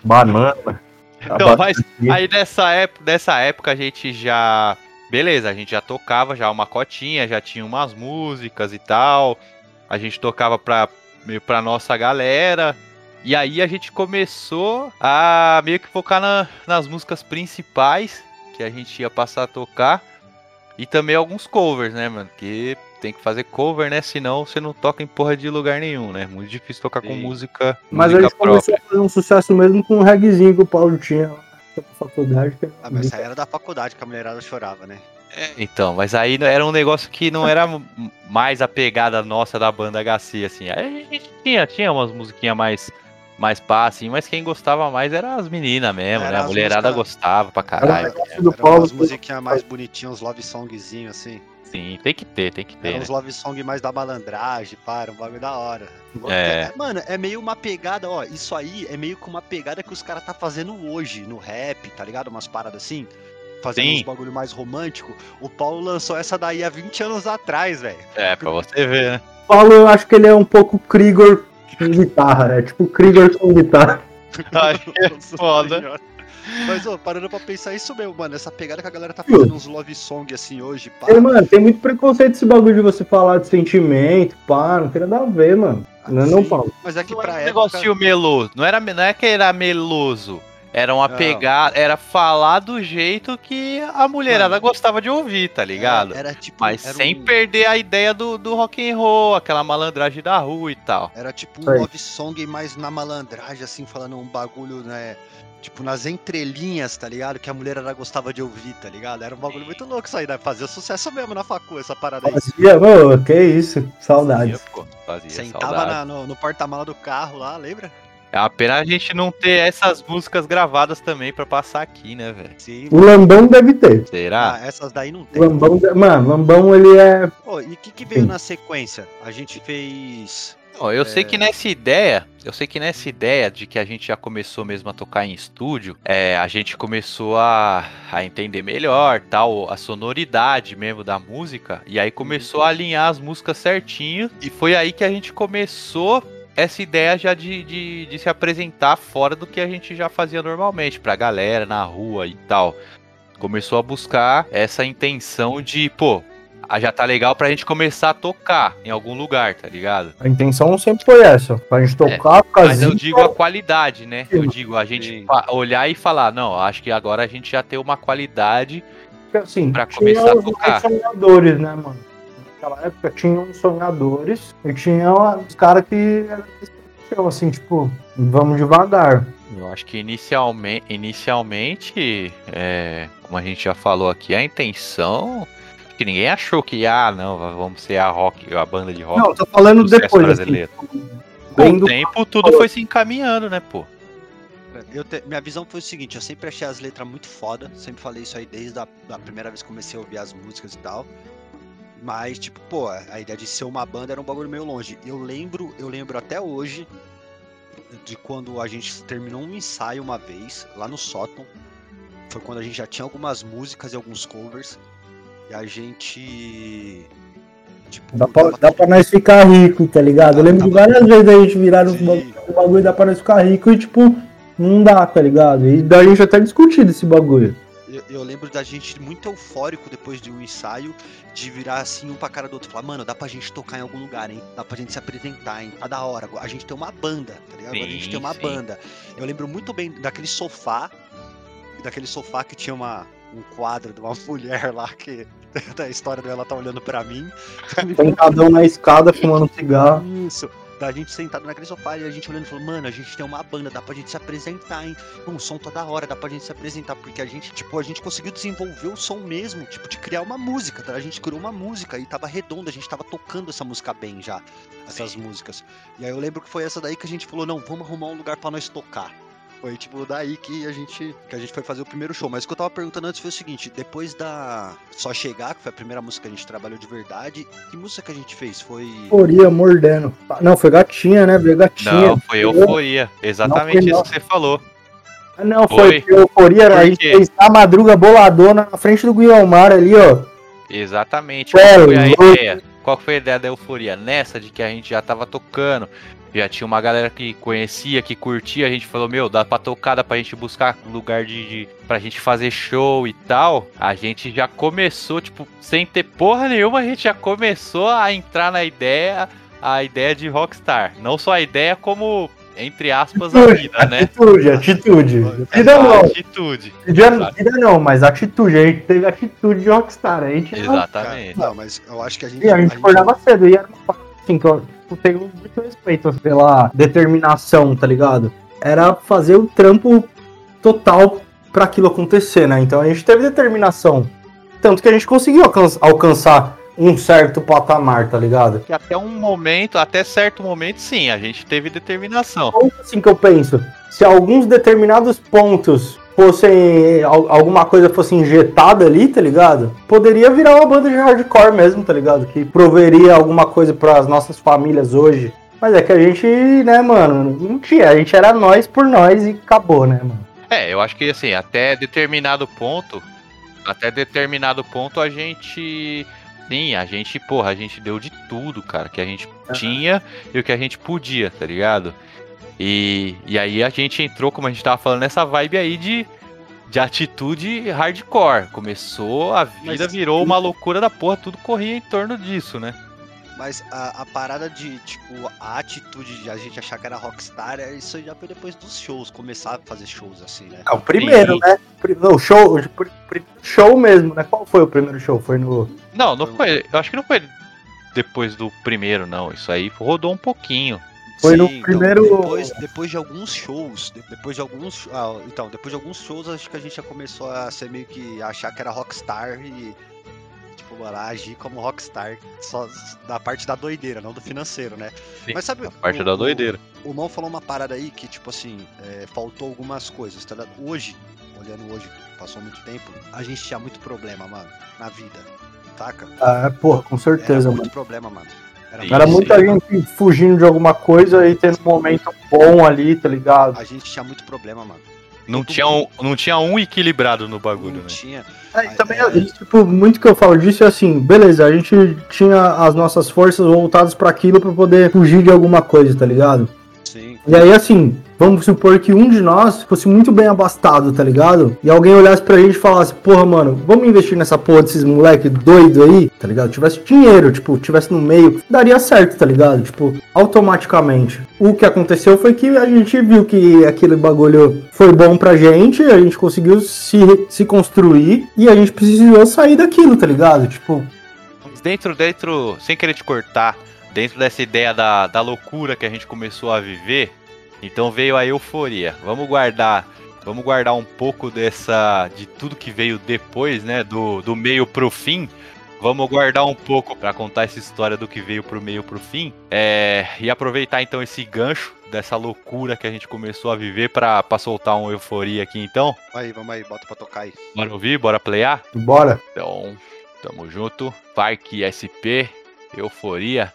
Banana.
Então, mas aí nessa época, nessa época a gente já. Beleza, a gente já tocava já uma cotinha, já tinha umas músicas e tal. A gente tocava pra, meio pra nossa galera. E aí a gente começou a meio que focar na- nas músicas principais que a gente ia passar a tocar. E também alguns covers, né, mano? Que tem que fazer cover, né? Senão você não toca em porra de lugar nenhum, né? Muito difícil tocar com
Sim.
música,
Mas
música
gente começou a fazer um sucesso mesmo com o reggaezinho que o Paulo tinha lá na faculdade. Que
Ah, mas isso aí era da faculdade que a mulherada chorava, né?
Então, mas aí era um negócio que não era mais a pegada nossa da banda HC, assim. Aí a gente tinha, tinha umas musiquinhas mais, mais pá, assim, mas quem gostava mais era as meninas mesmo,
Era
né? A mulherada
músicas-
gostava pra caralho.
Era-
É,
do
eram
Paulo
umas musiquinhas mais bonitinhas, uns love songzinhos assim.
Sim, tem que ter, tem que ter.
Eram
né?
uns love song mais da malandragem, para, um bagulho da hora.
É.
Mano, é meio uma pegada, ó, isso aí é meio que uma pegada que os caras tá fazendo hoje no rap, tá ligado? Umas paradas assim. Fazendo
Sim.
uns bagulho mais romântico. O Paulo lançou essa daí há 20 anos atrás, velho.
É, pra você ver, né?
O Paulo, eu acho que ele é um pouco Krieger com guitarra, né? Tipo Krieger com guitarra.
Acho que é foda.
Mas, ô, parando pra pensar isso mesmo, mano. Essa pegada que a galera tá fazendo uns love song assim hoje, pá.
E, mano, tem muito preconceito esse bagulho de você falar de sentimento, pá, não tem nada a ver, mano. Não, é não
Sim,
Paulo.
Mas é que
Não
pra
era um
época...
negocinho meloso. Não, era, não é que era meloso. Era uma
Não.
pegada. Era falar do jeito que a mulherada
Mano.
gostava de ouvir, tá ligado?
É, Era tipo.
Mas
era
sem
um-
perder a ideia do, do rock and roll, aquela malandragem da rua e tal.
Era tipo um love song mais na malandragem, assim, falando um bagulho, né? Tipo, nas entrelinhas, tá ligado? Que a mulherada gostava de ouvir, tá ligado? Era um bagulho muito louco isso aí, né? Fazia sucesso mesmo na facu, essa parada aí.
Fazia, mano, que isso, saudades.
Fazia, pô, fazia,
Sentava
saudade.
na- no, no porta-mala do carro lá, lembra?
É uma pena a gente não ter essas músicas gravadas também pra passar aqui, né, velho?
Sim.
O Lambão deve ter.
Será?
Ah, essas daí não tem.
Lambão, mano, o Lambão ele é.
Pô, e o que, que veio
Sim.
na sequência? A gente fez.
Ó, eu sei
É.
que nessa ideia, eu sei que nessa ideia de que a gente já começou mesmo a tocar em estúdio, é, a gente começou a, a entender melhor, tal, a sonoridade mesmo da música, e aí começou a alinhar as músicas certinho, e foi aí que a gente começou essa ideia já de, de, de se apresentar fora do que a gente já fazia normalmente, pra galera na rua e tal. Começou a buscar essa intenção de, pô, já tá legal pra gente começar a tocar em algum lugar, tá ligado?
A intenção sempre foi essa. Pra gente tocar, ficar
É, Mas eu digo a qualidade, né? Eu digo a gente
Sim.
olhar e falar, não, acho que agora a gente já tem uma qualidade.
assim,
pra começar a tocar.
sonhadores, né, mano? Naquela época tinha uns sonhadores e tinha os caras que eram assim, tipo, vamos devagar.
Eu acho que inicialmente, inicialmente é, como a gente já falou aqui, a intenção. Que ninguém achou que, ah, não, vamos ser a rock, a banda de rock.
Não, eu tô falando depois, assim,
brasileiro. Com
bem
o
do
tempo, tudo foi se encaminhando, né, pô?
Eu te- minha visão foi o seguinte, eu sempre achei as letras muito foda, sempre falei isso aí desde a da primeira vez que comecei a ouvir as músicas e tal. Mas, tipo, pô, a ideia de ser uma banda era um bagulho meio longe. Eu lembro, eu lembro até hoje de quando a gente terminou um ensaio uma vez, lá no sótão. Foi quando a gente já tinha algumas músicas e alguns covers. E a gente Tipo,
Dá pra,
tava
dá pra nós ficar rico, tá ligado? Eu lembro de várias vezes a gente virar
Sim.
bagulho, o bagulho dá pra nós ficar rico e, tipo, não dá, tá ligado? E da gente até discutir desse bagulho.
Eu, eu lembro da gente muito eufórico depois de um ensaio, de virar assim um pra cara do outro. Falar, mano, dá pra gente tocar em algum lugar, hein? Dá pra gente se apresentar, hein? Tá da hora. A gente tem uma banda, tá ligado? Agora a gente
Sim,
tem uma
sim.
banda. Eu lembro muito bem daquele sofá, daquele sofá que tinha uma, um quadro de uma mulher lá que. Da história dela tá olhando pra mim.
Sentadão na escada, fumando cigarro.
Isso. Da gente sentado naquele sofá e a gente olhando e falando, mano, a gente tem uma banda, dá pra gente se apresentar, hein? O som tá da hora, dá pra gente se apresentar, porque a gente, tipo, a gente conseguiu desenvolver o som mesmo, tipo, de criar uma música, tá? A gente criou uma música e tava redonda, a gente tava tocando essa música bem já, essas músicas. E aí eu lembro que foi essa daí que a gente falou, não, vamos arrumar um lugar pra nós tocar. Foi tipo daí que a gente que a gente foi fazer o primeiro show. Mas o que eu tava perguntando antes foi o seguinte: depois da Só Chegar, que foi a primeira música que a gente trabalhou de verdade, que música que a gente fez? Foi.
Euforia, mordendo. Não, foi gatinha, né? Veio gatinha.
Não, foi euforia. Exatamente
Não foi
isso
não.
que você falou.
Ah, Não,
Foi.
foi, euforia,
Por
a gente fez a madruga boladona na frente do Guilmar ali, ó.
Exatamente.
É,
foi a ideia? Qual foi a ideia da euforia? Nessa de que a gente já tava tocando, já tinha uma galera que conhecia, que curtia, a gente falou, meu, dá pra tocar, dá pra gente buscar lugar de, de pra gente fazer show e tal. A gente já começou, tipo, sem ter porra nenhuma, a gente já começou a entrar na ideia, a ideia de Rockstar. Não só a ideia, como, entre aspas, a vida, né?
Atitude, atitude. Vida
A
não,
atitude.
vida, vida não, mas atitude. A gente teve atitude de Rockstar. A gente,
Exatamente.
Não, mas eu acho que a gente.
E a gente acordava cedo. E era uma assim que eu eu tenho muito respeito pela determinação, tá ligado? Era fazer o trampo total pra aquilo acontecer, né? Então a gente teve determinação. Tanto que a gente conseguiu alcan- alcançar um certo patamar, tá ligado?
Que até um momento, até certo momento, sim, a gente teve determinação.
ponto assim que eu penso. Se alguns determinados pontos fossem. al- alguma coisa fosse injetada ali, tá ligado? Poderia virar uma banda de hardcore mesmo, tá ligado? Que proveria alguma coisa pras nossas famílias hoje. Mas é que a gente, né, mano, não tinha. A gente era nós por nós e acabou, né, mano?
É, eu acho que assim, até determinado ponto, até determinado ponto a gente. Sim, a gente, porra, a gente deu de tudo, cara, que a gente tinha e o que a gente podia, tá ligado? E, e aí a gente entrou, como a gente tava falando, nessa vibe aí de, de atitude hardcore. Começou, a vida
Mas-
virou uma loucura da porra, tudo corria em torno disso, né?
Mas a, a parada de, tipo, a atitude de a gente achar que era rockstar, é- isso já foi depois dos shows, começar a fazer shows assim, né?
É o primeiro,
Sim.
né? Pri- O show, show mesmo, né? Qual foi o primeiro show? Foi no.
Não, não foi. Eu acho que não foi depois do primeiro, não. Isso aí rodou um pouquinho.
Foi no
Sim, então,
primeiro-
depois, depois de alguns shows, de- depois de alguns. ah, então, depois de alguns shows, acho que a gente já começou a ser meio que achar que era rockstar e. Mano, agir como rockstar. Só da parte da doideira, não do financeiro, né?
Sim,
Mas sabe.
A parte
o-
da
o-
doideira.
O Mão falou uma parada aí que, tipo assim, é, faltou algumas coisas, tá ligado? Hoje, olhando hoje, passou muito tempo, a gente tinha muito problema, mano, na vida, saca?
Ah, porra, com certeza,
Era
mano.
muito problema, mano. Era,
Era muita gente fugindo de alguma coisa e tendo um momento bom ali, tá ligado?
A gente tinha muito problema, mano.
Não tinha, um, não tinha um equilibrado no bagulho,
Não
né?
tinha.
É, também,
É.
tipo, muito que eu falo disso é assim, beleza, a gente tinha as nossas forças voltadas pra aquilo pra poder fugir de alguma coisa, tá ligado?
Sim.
E aí, assim, vamos supor que um de nós fosse muito bem abastado, tá ligado? E alguém olhasse pra gente e falasse, porra, mano, vamos investir nessa porra desses moleque doido aí, tá ligado? Tivesse dinheiro, tipo, tivesse no meio, daria certo, tá ligado? Tipo, automaticamente. O que aconteceu foi que a gente viu que aquele bagulho foi bom pra gente, a gente conseguiu se, se construir e a gente precisou sair daquilo, tá ligado? Tipo,
Mas dentro, dentro, sem querer te cortar, dentro dessa ideia da, da loucura que a gente começou a viver, então veio a euforia. Vamos guardar, vamos guardar um pouco dessa, de tudo que veio depois, né, do, do meio pro fim. Vamos guardar um pouco pra contar essa história do que veio pro meio pro fim. É, e aproveitar então esse gancho dessa loucura que a gente começou a viver pra, pra soltar uma euforia aqui então.
Aí, vamos aí, bota pra tocar aí.
Bora ouvir, bora playar?
bora.
Então, tamo junto. Parque SP. Euforia!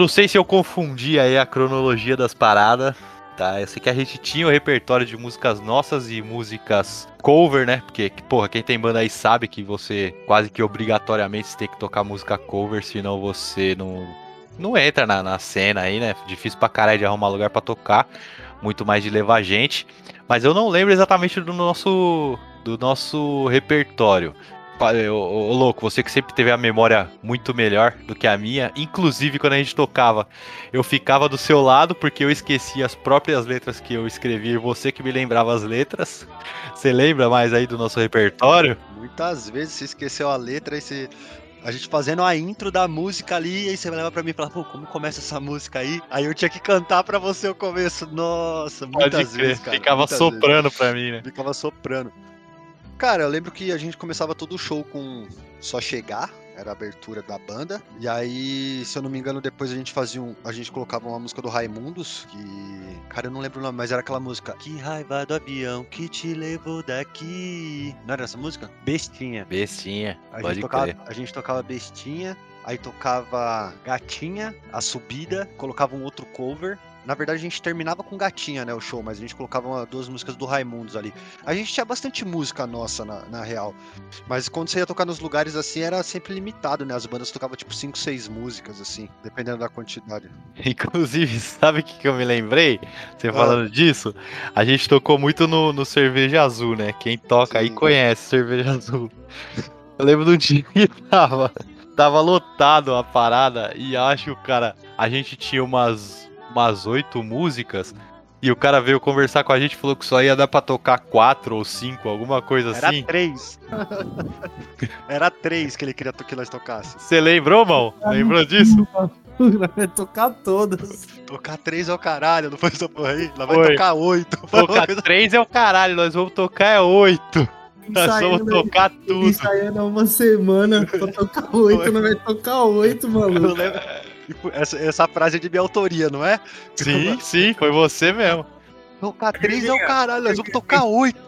Não sei se eu confundi aí a cronologia das paradas, tá? Eu sei que a gente tinha o repertório de músicas nossas e músicas cover, né? Porque, porra, quem tem banda aí sabe que você quase que obrigatoriamente tem que tocar música cover, senão você não, não entra na, na cena aí, né? Difícil pra caralho de arrumar lugar pra tocar, muito mais de levar gente. Mas eu não lembro exatamente do nosso, do nosso repertório. Ô, louco, você que sempre teve a memória muito melhor do que a minha, inclusive quando a gente tocava, eu ficava do seu lado porque eu esquecia as próprias letras que eu escrevia e você que me lembrava as letras. Você lembra mais aí do nosso repertório?
Muitas vezes você esqueceu a letra e você. A gente fazendo a intro da música ali, e aí você leva pra mim e fala, pô, como começa essa música aí? Aí eu tinha que cantar pra você o começo. Nossa, muitas vezes, cara.
ficava
muitas vezes.
soprando pra mim, né?
Ficava soprando. Cara, eu lembro que a gente começava todo o show com Só Chegar, era a abertura da banda. E aí, se eu não me engano, depois a gente fazia um. A gente colocava uma música do Raimundos, que. Cara, eu não lembro o nome, mas era aquela música. Que raiva do avião que te levou daqui. Não era essa música? Bestinha.
Bestinha,
A
pode
gente, tocava,
crer.
a gente tocava Bestinha, aí tocava Gatinha, a subida, colocava um outro cover. Na verdade, a gente terminava com Gatinha, né, o show, mas a gente colocava uma- duas músicas do Raimundos ali. A gente tinha bastante música nossa, na, na real. Mas quando você ia tocar nos lugares assim, era sempre limitado, né? As bandas tocavam tipo 5, 6 músicas, assim, dependendo da quantidade.
Inclusive, sabe o que, que eu me lembrei? Você
Ah.
falando disso? A gente tocou muito no, no Cerveja Azul, né? Quem toca aí
Sim.
conhece Cerveja Azul. Eu lembro de um dia que tava, tava lotado a parada e acho cara. A gente tinha umas umas oito músicas e o cara veio conversar com a gente e falou que só ia dar pra tocar quatro ou cinco, alguma coisa
Era
assim.
três. era três que ele queria que nós tocássemos.
Você lembrou, mão? Lembrou disso?
Vai tocar todas.
Tocar três é o caralho, não foi essa porra aí? Lá vai
Foi.
tocar oito.
Tocar três é o caralho, nós vamos tocar é oito. Nós vamos tocar tudo.
ensaiando há uma semana pra tocar oito, não vai tocar oito,
Eu
maluco.
lembro. Essa, essa frase é de minha autoria, não é?
Sim, sim, foi você mesmo.
Tocar três é o caralho, nós vamos tocar oito.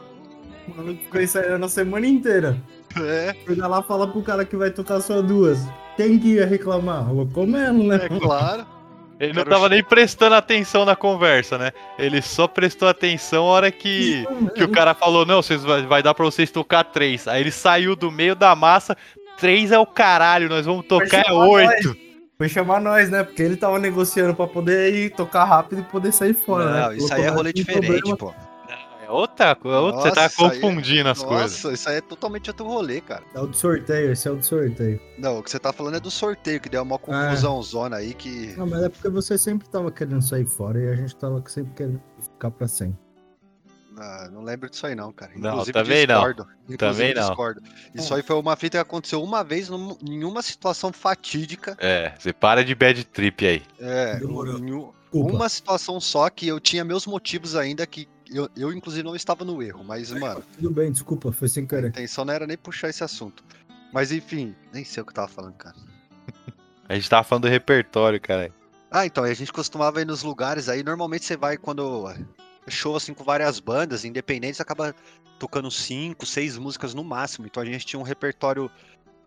O maluco ficou ensaiando a semana inteira.
É,
Chega lá e fala pro cara que vai tocar só duas. Quem que ia reclamar? O Locomelo, né?
é claro.
Ele não tava nem prestando atenção na conversa, né? Ele só prestou atenção a hora que, que o cara falou: Não, vocês vai, vai dar pra vocês tocar três. Aí ele saiu do meio da massa. Três é o caralho, nós vamos tocar é oito.
Foi chamar nós, né? Porque ele tava negociando pra poder ir tocar rápido e poder sair fora, né?
Não, isso aí é rolê diferente,
problema.
pô.
É outra coisa, outra- você tá
é-
confundindo as coisas.
Nossa, isso aí é totalmente outro rolê, cara.
É o do sorteio, esse é o do sorteio.
Não, o que você tá falando é do sorteio, que deu uma confusão zona aí que.
Não, mas é porque você sempre tava querendo sair fora e a gente tava sempre querendo ficar pra sempre.
Ah, não lembro disso aí, não, cara.
Não,
Inclusive,
também não.
discordo. Inclusive,
Também não.
discordo. Isso aí foi uma fita que aconteceu uma vez num- em uma situação fatídica.
É, você para de bad trip aí.
É,
Demorou.
um- uma situação só que eu tinha meus motivos ainda que eu, eu inclusive não estava no erro, mas mano,
Tudo bem, desculpa, foi sem
a
querer.
intenção não era nem puxar esse assunto. Mas enfim, nem sei o que eu tava falando, cara.
A gente tava falando do repertório, cara.
Ah, então, e a gente costumava ir nos lugares aí, normalmente você vai quando show assim com várias bandas independentes, acaba tocando cinco, seis músicas no máximo. Então a gente tinha um repertório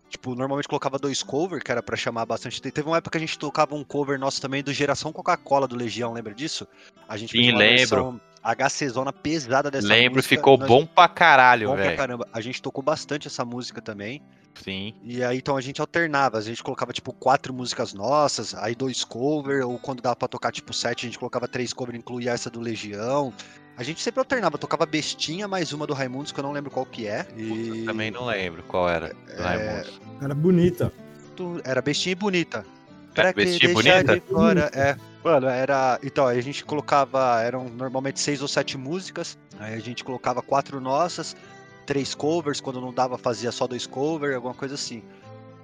Tipo, normalmente colocava dois covers, que era pra chamar bastante. Te- Teve uma época que a gente tocava um cover nosso também do Geração Coca-Cola do Legião, lembra disso? A gente
Sim, lembro.
HC Zona pesada dessa
Lembro,
música.
ficou
nós-
bom pra caralho, velho.
caramba. A gente tocou bastante essa música também.
Sim.
E aí, então, a gente alternava. A gente colocava, tipo, quatro músicas nossas, aí dois cover, ou quando dava pra tocar, tipo, sete, a gente colocava três cover, incluía essa do Legião. A gente sempre alternava, tocava Bestinha, mais uma do Raimundos, que eu não lembro qual que é. E...
Também não lembro qual era. do
É,
Raimundos.
Era bonita.
Era Bestinha e Bonita.
Era
que
Bestinha e
deixar
Bonita?
de fora, é. Mano, era. Então, aí a gente colocava. Eram normalmente seis ou sete músicas. Aí a gente colocava quatro nossas, três covers. Quando não dava, fazia só dois covers, alguma coisa assim.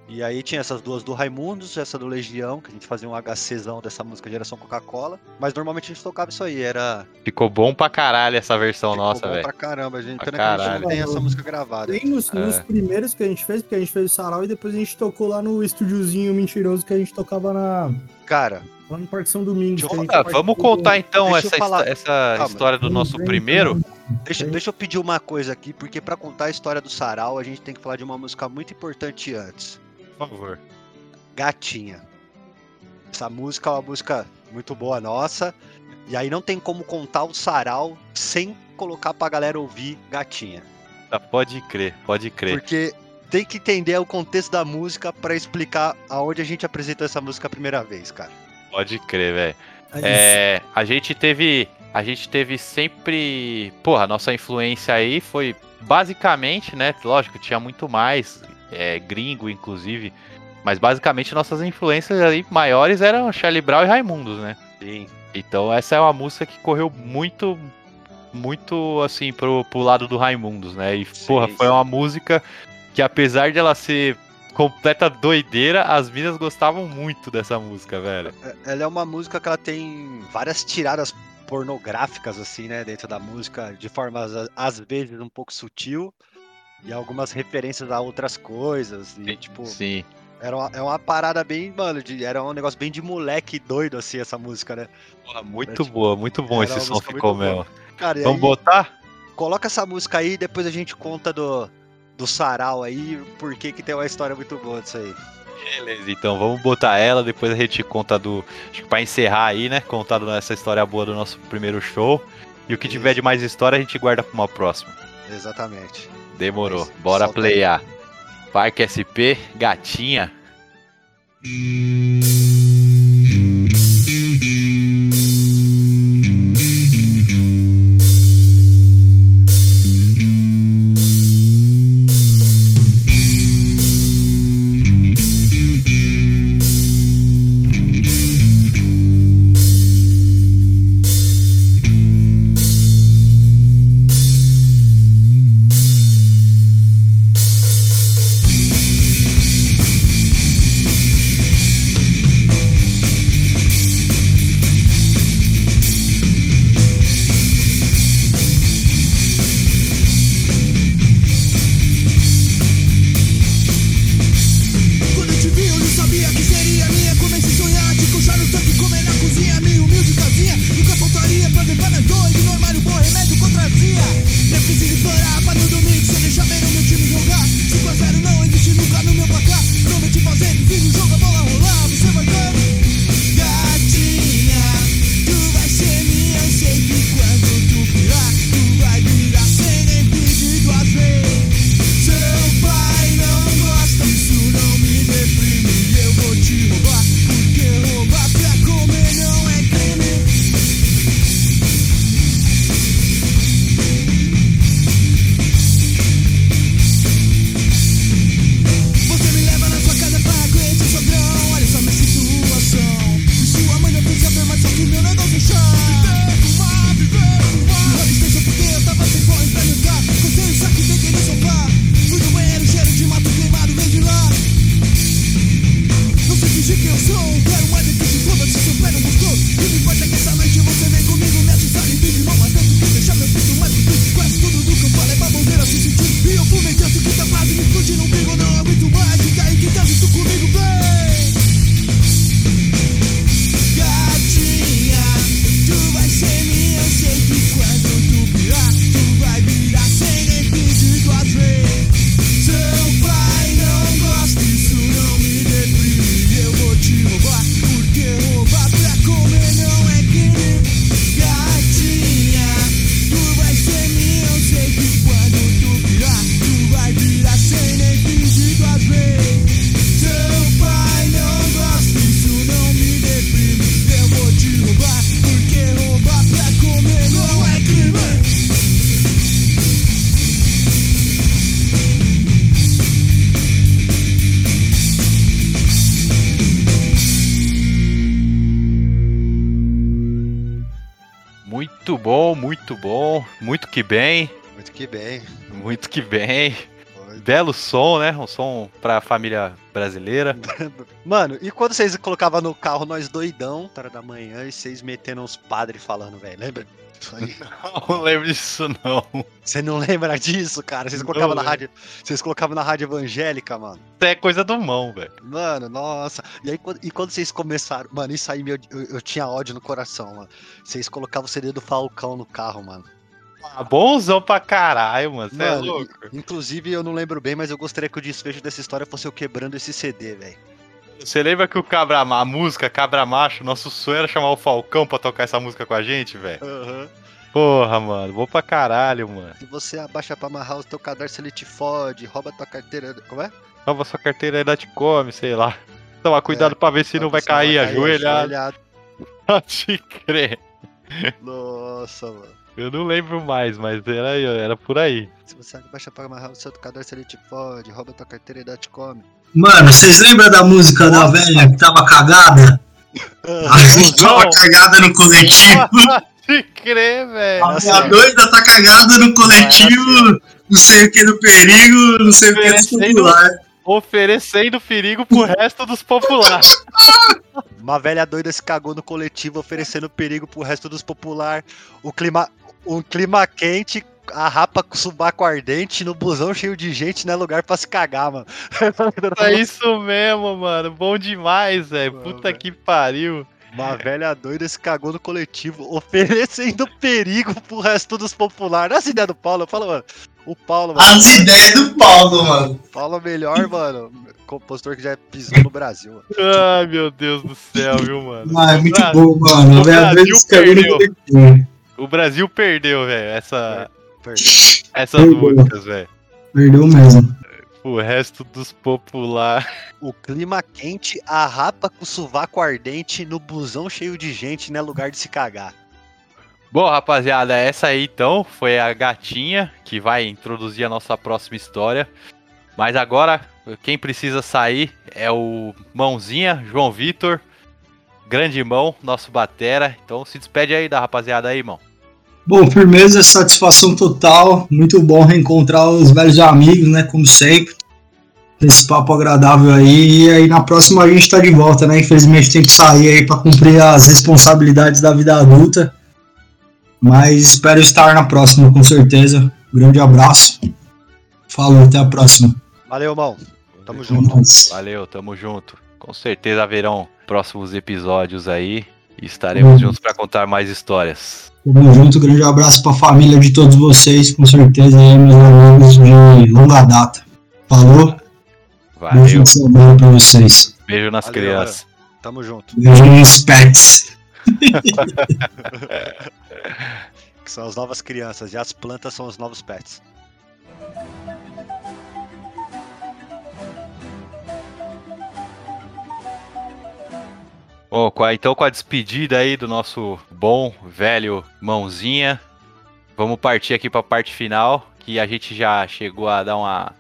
E aí tinha essas duas do Raimundos, essa do Legião, que a gente fazia um HCzão dessa música Geração Coca-Cola. Mas normalmente a gente tocava isso aí, era.
Ficou bom pra caralho essa versão
ficou
nossa,
bom
velho.
pra caramba, a gente.
Pra
Pena que a gente
caralho.
não tem essa música gravada.
Tem nos, nos
É.
primeiros que a gente fez, porque a gente fez o sarau e depois a gente tocou lá no estúdiozinho mentiroso que a gente tocava na,
Cara,
lá no Parque São Domingos.
Deixa
Ah, vamos contar então
Deixa
essa, essa
Calma.
história do nosso primeiro.
Deixa, deixa eu pedir uma coisa aqui, porque pra contar a história do Sarau, a gente tem que falar de uma música muito importante antes.
Por favor.
Gatinha. Essa música é uma música muito boa nossa. E aí não tem como contar o sarau sem colocar pra galera ouvir gatinha.
Tá, Pode crer, pode crer.
Porque tem que entender o contexto da música pra explicar aonde a gente apresentou essa música a primeira vez, cara.
Pode crer, velho.
É.
É, a gente teve. A gente teve sempre. Porra, a nossa influência aí foi basicamente, né? Lógico, tinha muito mais, é, gringo, inclusive. Mas basicamente nossas influências aí maiores eram Charlie Brown e Raimundos, né?
Sim.
Então essa é uma música que correu muito, muito assim pro, pro lado do Raimundos, né? E
Sim,
porra, foi
sim.
uma música que apesar de ela ser completa doideira, as minas gostavam muito dessa música, velho.
Ela é uma música que ela tem várias tiradas pornográficas, assim, né? Dentro da música, de forma às- vezes um pouco sutil. E algumas referências a outras coisas. E, tipo,
Sim.
era uma, é uma parada bem, mano, de, era um negócio bem de moleque doido, assim, essa música, né?
Porra, muito boa, muito bom
Era
esse som ficou mesmo.
Cara,
Vamos
aí,
botar?
coloca essa música aí e depois a gente conta do, do sarau aí, por que que tem uma história muito boa disso aí.
Beleza, então vamos botar ela, depois a gente conta do. Acho que pra encerrar aí, né? Contar essa história boa do nosso primeiro show. E o que tiver
Isso.
de mais história a gente guarda pra uma próxima.
Exatamente.
Demorou.
Mas
Bora
aí.
playar. Parque SP, gatinha.
Quando bem.
Muito que bem.
Muito que bem.
Belo som, né? Um som pra família brasileira.
Mano, e quando vocês colocavam no carro nós doidão, hora da manhã, e vocês metendo uns padres falando, velho, lembra?
Não lembro disso, não.
Você não lembra disso, cara? Vocês colocavam na rádio. Vocês colocavam na rádio evangélica, mano.
Isso é coisa do mão, velho.
Mano, nossa. E aí, quando, e quando vocês começaram. Mano, isso aí meu, eu, eu tinha ódio no coração, mano. Vocês colocavam o CD do Falcão no carro, mano.
Ah, bonzão pra caralho, mano. Você é louco.
Inclusive, eu não lembro bem, mas eu gostaria que o desfecho dessa história fosse eu quebrando esse CD, velho.
Você lembra que o Cabra a música Cabra Macho, nosso sonho era chamar o Falcão pra tocar essa música com a gente, velho?
Aham.
Porra, mano, vou pra caralho, mano.
Se você abaixa pra amarrar o teu cadarço, ele te fode, rouba tua carteira. Como é?
Toma sua carteira aí, te come, sei lá. Toma cuidado pra ver se não vai cair ajoelhado.
ajoelhado.
Pode crer.
Nossa, mano.
Eu não lembro mais, mas era, era por aí.
Se você abaixa pra amarrar o seu cadarço, ele te fode, rouba tua carteira e te come.
Mano, vocês lembram da música da velha que tava cagada? A gente tava cagada no coletivo.
Pode crer, velho.
A minha doida tá cagada no coletivo. Não sei o que do perigo, não sei o que do
Oferecendo-
popular.
Oferecendo perigo pro resto dos populares.
Uma velha doida se cagou no coletivo, oferecendo perigo pro resto dos popular. O clima, um clima quente, a rapa com subaco ardente, no busão cheio de gente, não é lugar pra se cagar, mano.
É isso mesmo, mano. Bom demais, velho. Puta
velho.
que pariu.
Uma velha doida se cagou no coletivo, oferecendo perigo pro resto dos populares. Essa ideia do Paulo, eu falo, mano. O Paulo, mano.
As ideias do Paulo, mano.
Paulo é melhor, mano. Compositor que já pisou no Brasil. mano.
Ai, meu Deus do céu, viu, mano?
Ah, é muito
Bra-
bom, mano.
o Brasil perdeu. O Brasil perdeu, velho, essa,
Perdão.
essas
Perdeu.
músicas, velho.
Perdeu mesmo.
O resto dos populares.
O clima quente, a rapa com sovaco ardente, no busão cheio de gente, não é lugar de se cagar.
Bom, rapaziada, essa aí então foi a gatinha que vai introduzir a nossa próxima história. Mas agora, quem precisa sair é o Mãozinha, João Vitor, grande mão, nosso batera. Então se despede aí da rapaziada aí, irmão.
Bom, firmeza, satisfação total. Muito bom reencontrar os velhos amigos, né? Como sempre. Esse papo agradável aí. E aí na próxima a gente tá de volta, né? Infelizmente tem que sair aí pra cumprir as responsabilidades da vida adulta. Mas espero estar na próxima, com certeza. Grande abraço. Falou, até a próxima.
Valeu, irmão. Tamo junto.
Valeu, tamo junto. Com certeza haverão próximos episódios aí. E estaremos juntos para contar mais histórias.
Tamo junto, grande abraço pra família de todos vocês, com certeza aí, meus amigos de longa data. Falou,
Valeu.
beijo de pra vocês.
Beijo nas
Valeu,
crianças.
Tamo junto.
Beijo nos pets.
Que são as novas crianças e as plantas são os novos pets.
Bom, então com a despedida aí do nosso bom, velho mãozinha, vamos partir aqui para a parte final, que a gente já chegou a dar uma,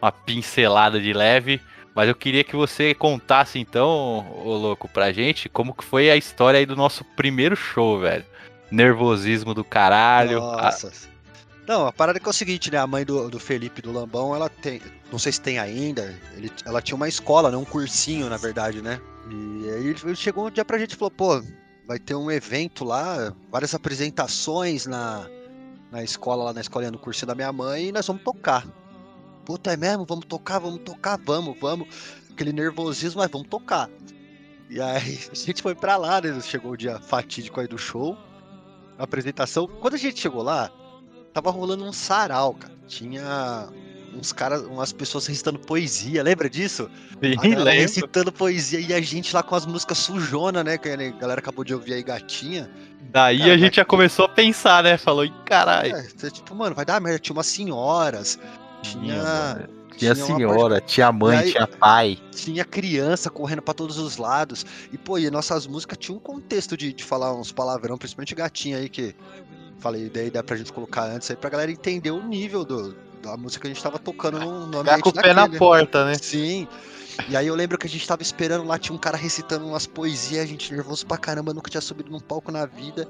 uma pincelada de leve, mas eu queria que você contasse então, ô louco, pra gente, como que foi a história aí do nosso primeiro show, velho. Nervosismo do caralho. a-
Nossa. Não, a parada é que é o seguinte, né? A mãe do, do Felipe do Lambão, ela tem. Não sei se tem ainda. Ele, ela tinha uma escola, né? Um cursinho, na verdade, né? E aí ele chegou um dia pra gente e falou, pô, vai ter um evento lá, várias apresentações na, na escola, lá na escolinha do cursinho da minha mãe, e nós vamos tocar. Puta, é mesmo? Vamos tocar, vamos tocar, vamos, vamos. Aquele nervosismo, mas vamos tocar. E aí a gente foi pra lá, né? Chegou o dia fatídico aí do show. A apresentação. Quando a gente chegou lá, tava rolando um sarau, cara. Tinha uns caras, umas pessoas recitando poesia, lembra disso?
Sim,
A
lembro.
recitando poesia e a gente lá com as músicas sujona, né? Que a galera acabou de ouvir aí, gatinha.
Daí
Cara,
a gente já começou a pensar, né? Falou, "Ih, caralho.
É, tipo, mano, vai dar merda. Tinha umas senhoras, tinha.
Tinha
tinha uma
senhora, tinha mãe,
aí-
tinha pai.
tinha criança correndo pra todos os lados. E, pô, e nossas músicas tinham um contexto de, de falar uns palavrão, principalmente gatinha aí, que falei, daí dá pra gente colocar antes aí pra galera entender o nível do, da música que a gente tava tocando no, no
Ficar
ambiente
com o pé na
daquele.
porta, né?
Sim. E aí eu lembro que a gente tava esperando lá, tinha um cara recitando umas poesias, a gente nervoso pra caramba, nunca tinha subido num palco na vida.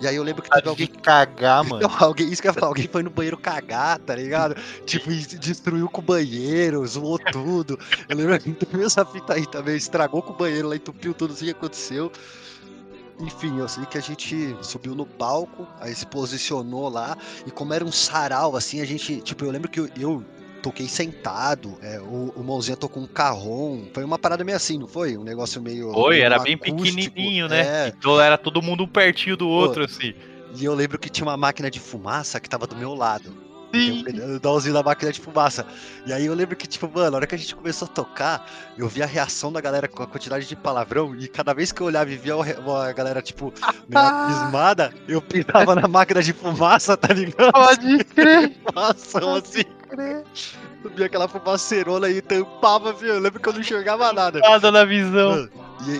E aí eu lembro que teve alguém
cagar, mano.
não, alguém, isso que eu ia falar, alguém foi no banheiro cagar, tá ligado? Tipo, destruiu com o banheiro, zoou tudo. Eu lembro que teve essa fita aí também, estragou com o banheiro lá, entupiu tudo, assim que aconteceu. Enfim, eu sei que a gente subiu no palco, aí se posicionou lá, e como era um sarau, assim, a gente, tipo, eu lembro que eu, eu toquei sentado, é, o, o Mãozinha tocou um carrom, foi uma parada meio assim, não foi? Um negócio meio...
Foi,
meio
era bem
acústico,
pequenininho, né?
É,
Então era todo mundo um pertinho do outro, assim.
e eu lembro que tinha uma máquina de fumaça que tava do meu lado. Tem um pedalzinho da máquina de fumaça. E aí eu lembro que, tipo, mano, na hora que a gente começou a tocar, eu vi a reação da galera com a quantidade de palavrão. E cada vez que eu olhava e via o a galera, tipo, meio abismada, eu pisava na máquina de fumaça, tá ligado?
Pode crer.
Fumação, assim. Eu via aquela fumaceirona e tampava, viu? Eu lembro que eu não enxergava nada.
Nada na visão.
Mano,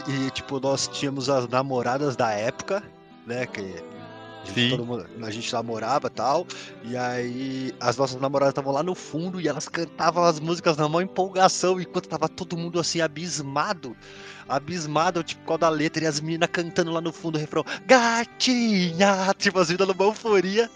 E, e, tipo, nós tínhamos as namoradas da época, né? Que a gente,
Sim.
todo mundo- a gente namorava e tal. E aí as nossas namoradas estavam lá no fundo e elas cantavam as músicas na maior empolgação, enquanto tava todo mundo assim, abismado. Abismado, tipo, a da letra, e as meninas cantando lá no fundo o refrão, gatinha! Tipo, as meninas numa euforia,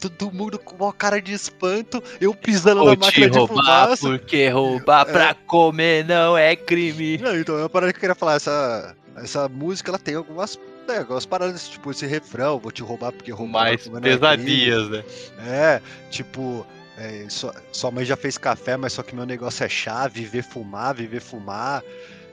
todo mundo com uma cara de espanto, eu pisando
Vou
na máquina de fumaça.
porque roubar pra comer não é crime.
Não, então, é uma parada que eu queria falar, essa, essa música, ela tem algumas, né, algumas paradas, tipo, esse refrão, vou te roubar porque roubar
Mais
pra comer não é
pesadinhas, né?
É, tipo, é, sua, sua mãe já fez café, mas só que meu negócio é chá, viver fumar, viver fumar.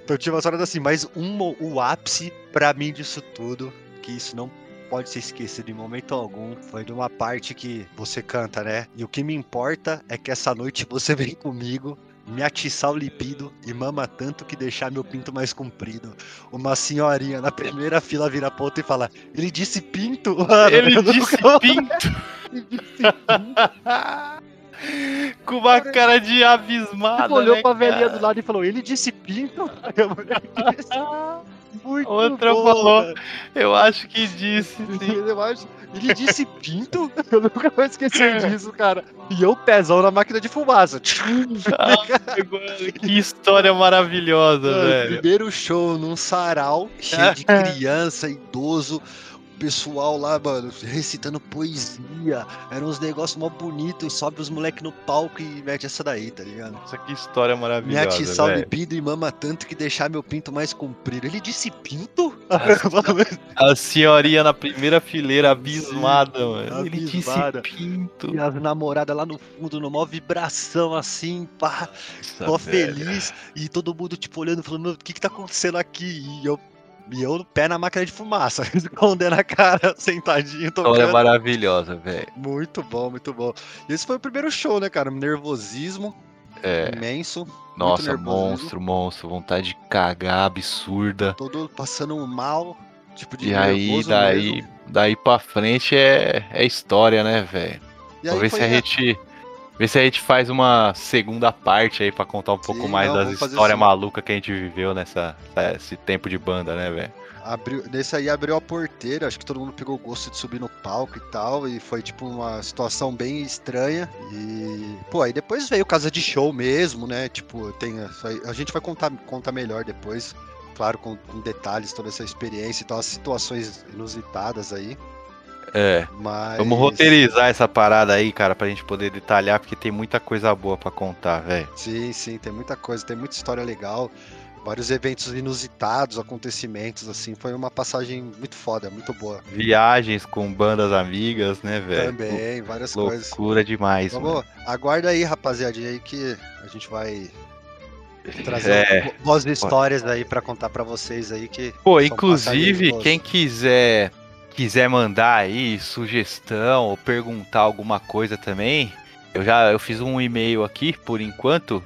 Então tinha umas paradas assim, mas um, o ápice pra mim disso tudo, que isso não pode ser esquecido em momento algum, foi de uma parte que você canta, né? E o que me importa é que essa noite você vem comigo me atiçar o libido e mama tanto que deixar meu pinto mais comprido. Uma senhorinha na primeira fila vira a ponta e fala: Ele disse pinto? Mano,
Ele disse
nunca-
pinto. Com uma cara de abismada.
Tipo, olhou
né,
pra velhinha do lado e falou: Ele disse pinto? Disse, Muito
Outra
bom,
falou. Eu acho que disse, sim.
Eu acho- Ele disse pinto? Eu nunca vou esquecer disso, cara. E eu pezão na máquina de fumaça.
Mano, que história maravilhosa,
Mano,
velho.
primeiro show num sarau, cheio de criança, idoso, pessoal lá, mano, recitando poesia. Eram uns negócios mó bonitos, sobe os moleques no palco e mete essa daí, tá ligado?
Nossa, que história
Me
maravilhosa,
atiçar o
velho.
libido e mama tanto que deixar meu pinto mais comprido. Ele disse pinto?
A senhorinha na primeira fileira, abismada, mano. Ele disse
abismada.
pinto.
e as namoradas lá no fundo, numa vibração assim, pá,
Nossa,
mó
velho.
feliz. E todo mundo, tipo, olhando, falando, meu, o que que tá acontecendo aqui? E eu, e eu pé na máquina de fumaça, escondendo a cara, sentadinho, tocando.
maravilhosa, velho.
Muito bom, muito bom. E esse foi o primeiro show, né, cara? Nervosismo
É,
imenso.
nossa, monstro, monstro. Vontade de cagar, absurda.
Todo passando mal, tipo de
E aí, daí,
mesmo.
daí pra frente é, é história, né, velho? Ver se a gente. Ver se a gente faz uma segunda parte aí pra contar um pouco
Sim,
mais
não,
das histórias malucas que a gente viveu nessa esse tempo de banda, né, velho?
Abriu, nesse aí abriu a porteira, acho que todo mundo pegou o gosto de subir no palco e tal, e foi tipo uma situação bem estranha. E, pô, aí depois veio casa de show mesmo, né? Tipo, tem aí- a gente vai contar, contar melhor depois, claro, com, com detalhes toda essa experiência e tal, as situações inusitadas aí.
É.
Mas.
Vamos roteirizar essa parada aí, cara, pra gente poder detalhar, porque tem muita coisa boa pra contar, velho.
Sim, sim, tem muita coisa, tem muita história legal. Vários eventos inusitados, acontecimentos, assim. Foi uma passagem muito foda, muito boa.
Viagens com bandas amigas, né, velho?
Também, várias coisas.
Loucura demais, mano.
Vamos, aguarda aí, rapaziadinha, aí que a gente vai trazer
É.
bo- boas histórias aí pra contar pra vocês aí que
Pô, inclusive, quem quiser quiser mandar aí sugestão ou perguntar alguma coisa também, eu já eu fiz um e-mail aqui por enquanto.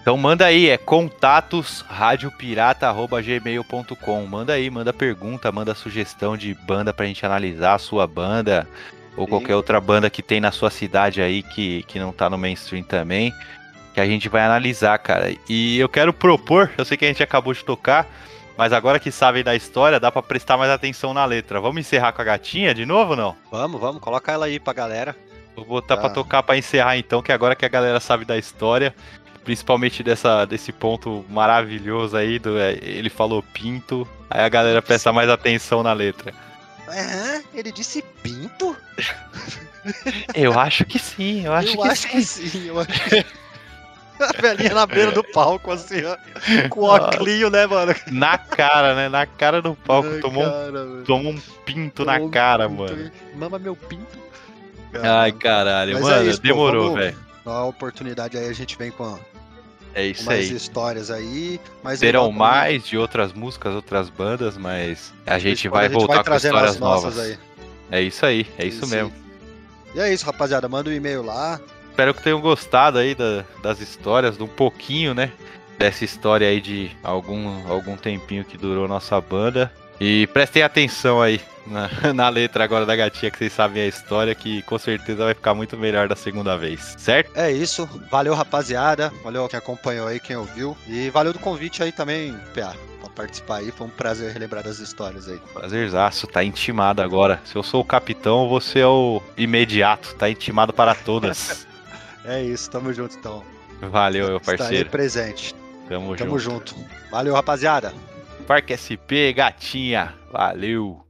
Então manda aí, é contatosradiopirata@gmail.com. Manda aí, manda pergunta, manda sugestão de banda pra gente analisar a sua banda ou
Sim.
qualquer outra banda que tem na sua cidade aí que, que não tá no mainstream também, que a gente vai analisar, cara. E eu quero propor, eu sei que a gente acabou de tocar, mas agora que sabem da história, dá pra prestar mais atenção na letra. Vamos encerrar com a gatinha de novo ou não?
Vamos, vamos, coloca ela aí pra galera.
Vou botar
Tá.
pra tocar pra encerrar então, que agora que a galera sabe da história, principalmente dessa, desse ponto maravilhoso aí, do, é, ele falou pinto, aí a galera presta mais atenção na letra.
É, ele disse pinto?
Eu acho que sim, eu acho
eu
que
acho
sim.
que sim, eu acho que A velhinha na beira do palco, assim, ó. Com o óculos, né, mano?
Na cara, né? Na cara do palco,
Ai,
tomou, um,
cara, velho.
tomou um pinto
Tomou
na
um
cara,
pinto
mano.
aí. Mama meu pinto.
Ai, caralho,
Mas é
mano,
isso, pô,
demorou, velho.
Na oportunidade aí a gente vem com
É
com
isso
mais
aí.
histórias aí. Mais
Terão mais de outras músicas, outras bandas, mas a gente
em quando
vai voltar com
trazendo
histórias novas.
aí.
É isso aí, é isso
Sim,
mesmo.
sim. E é isso, rapaziada. Manda um e-mail lá.
Espero que tenham gostado aí da- das histórias, de um pouquinho, né? Dessa história aí de algum, algum tempinho que durou nossa banda. E prestem atenção aí na, na letra agora da gatinha, que vocês sabem a história, que com certeza vai ficar muito melhor da segunda vez, certo?
É isso. Valeu, rapaziada. Valeu quem acompanhou aí, quem ouviu. E valeu do convite aí também, PA, pra participar aí. Foi um prazer relembrar das histórias aí.
Prazerzaço, tá intimado agora. Se eu sou o capitão, você é o imediato, tá intimado para todas.
É isso, tamo junto então.
Valeu, meu parceiro.
presente.
Tamo,
Tamo
junto.
junto. Valeu, rapaziada.
Parque SP, gatinha. Valeu.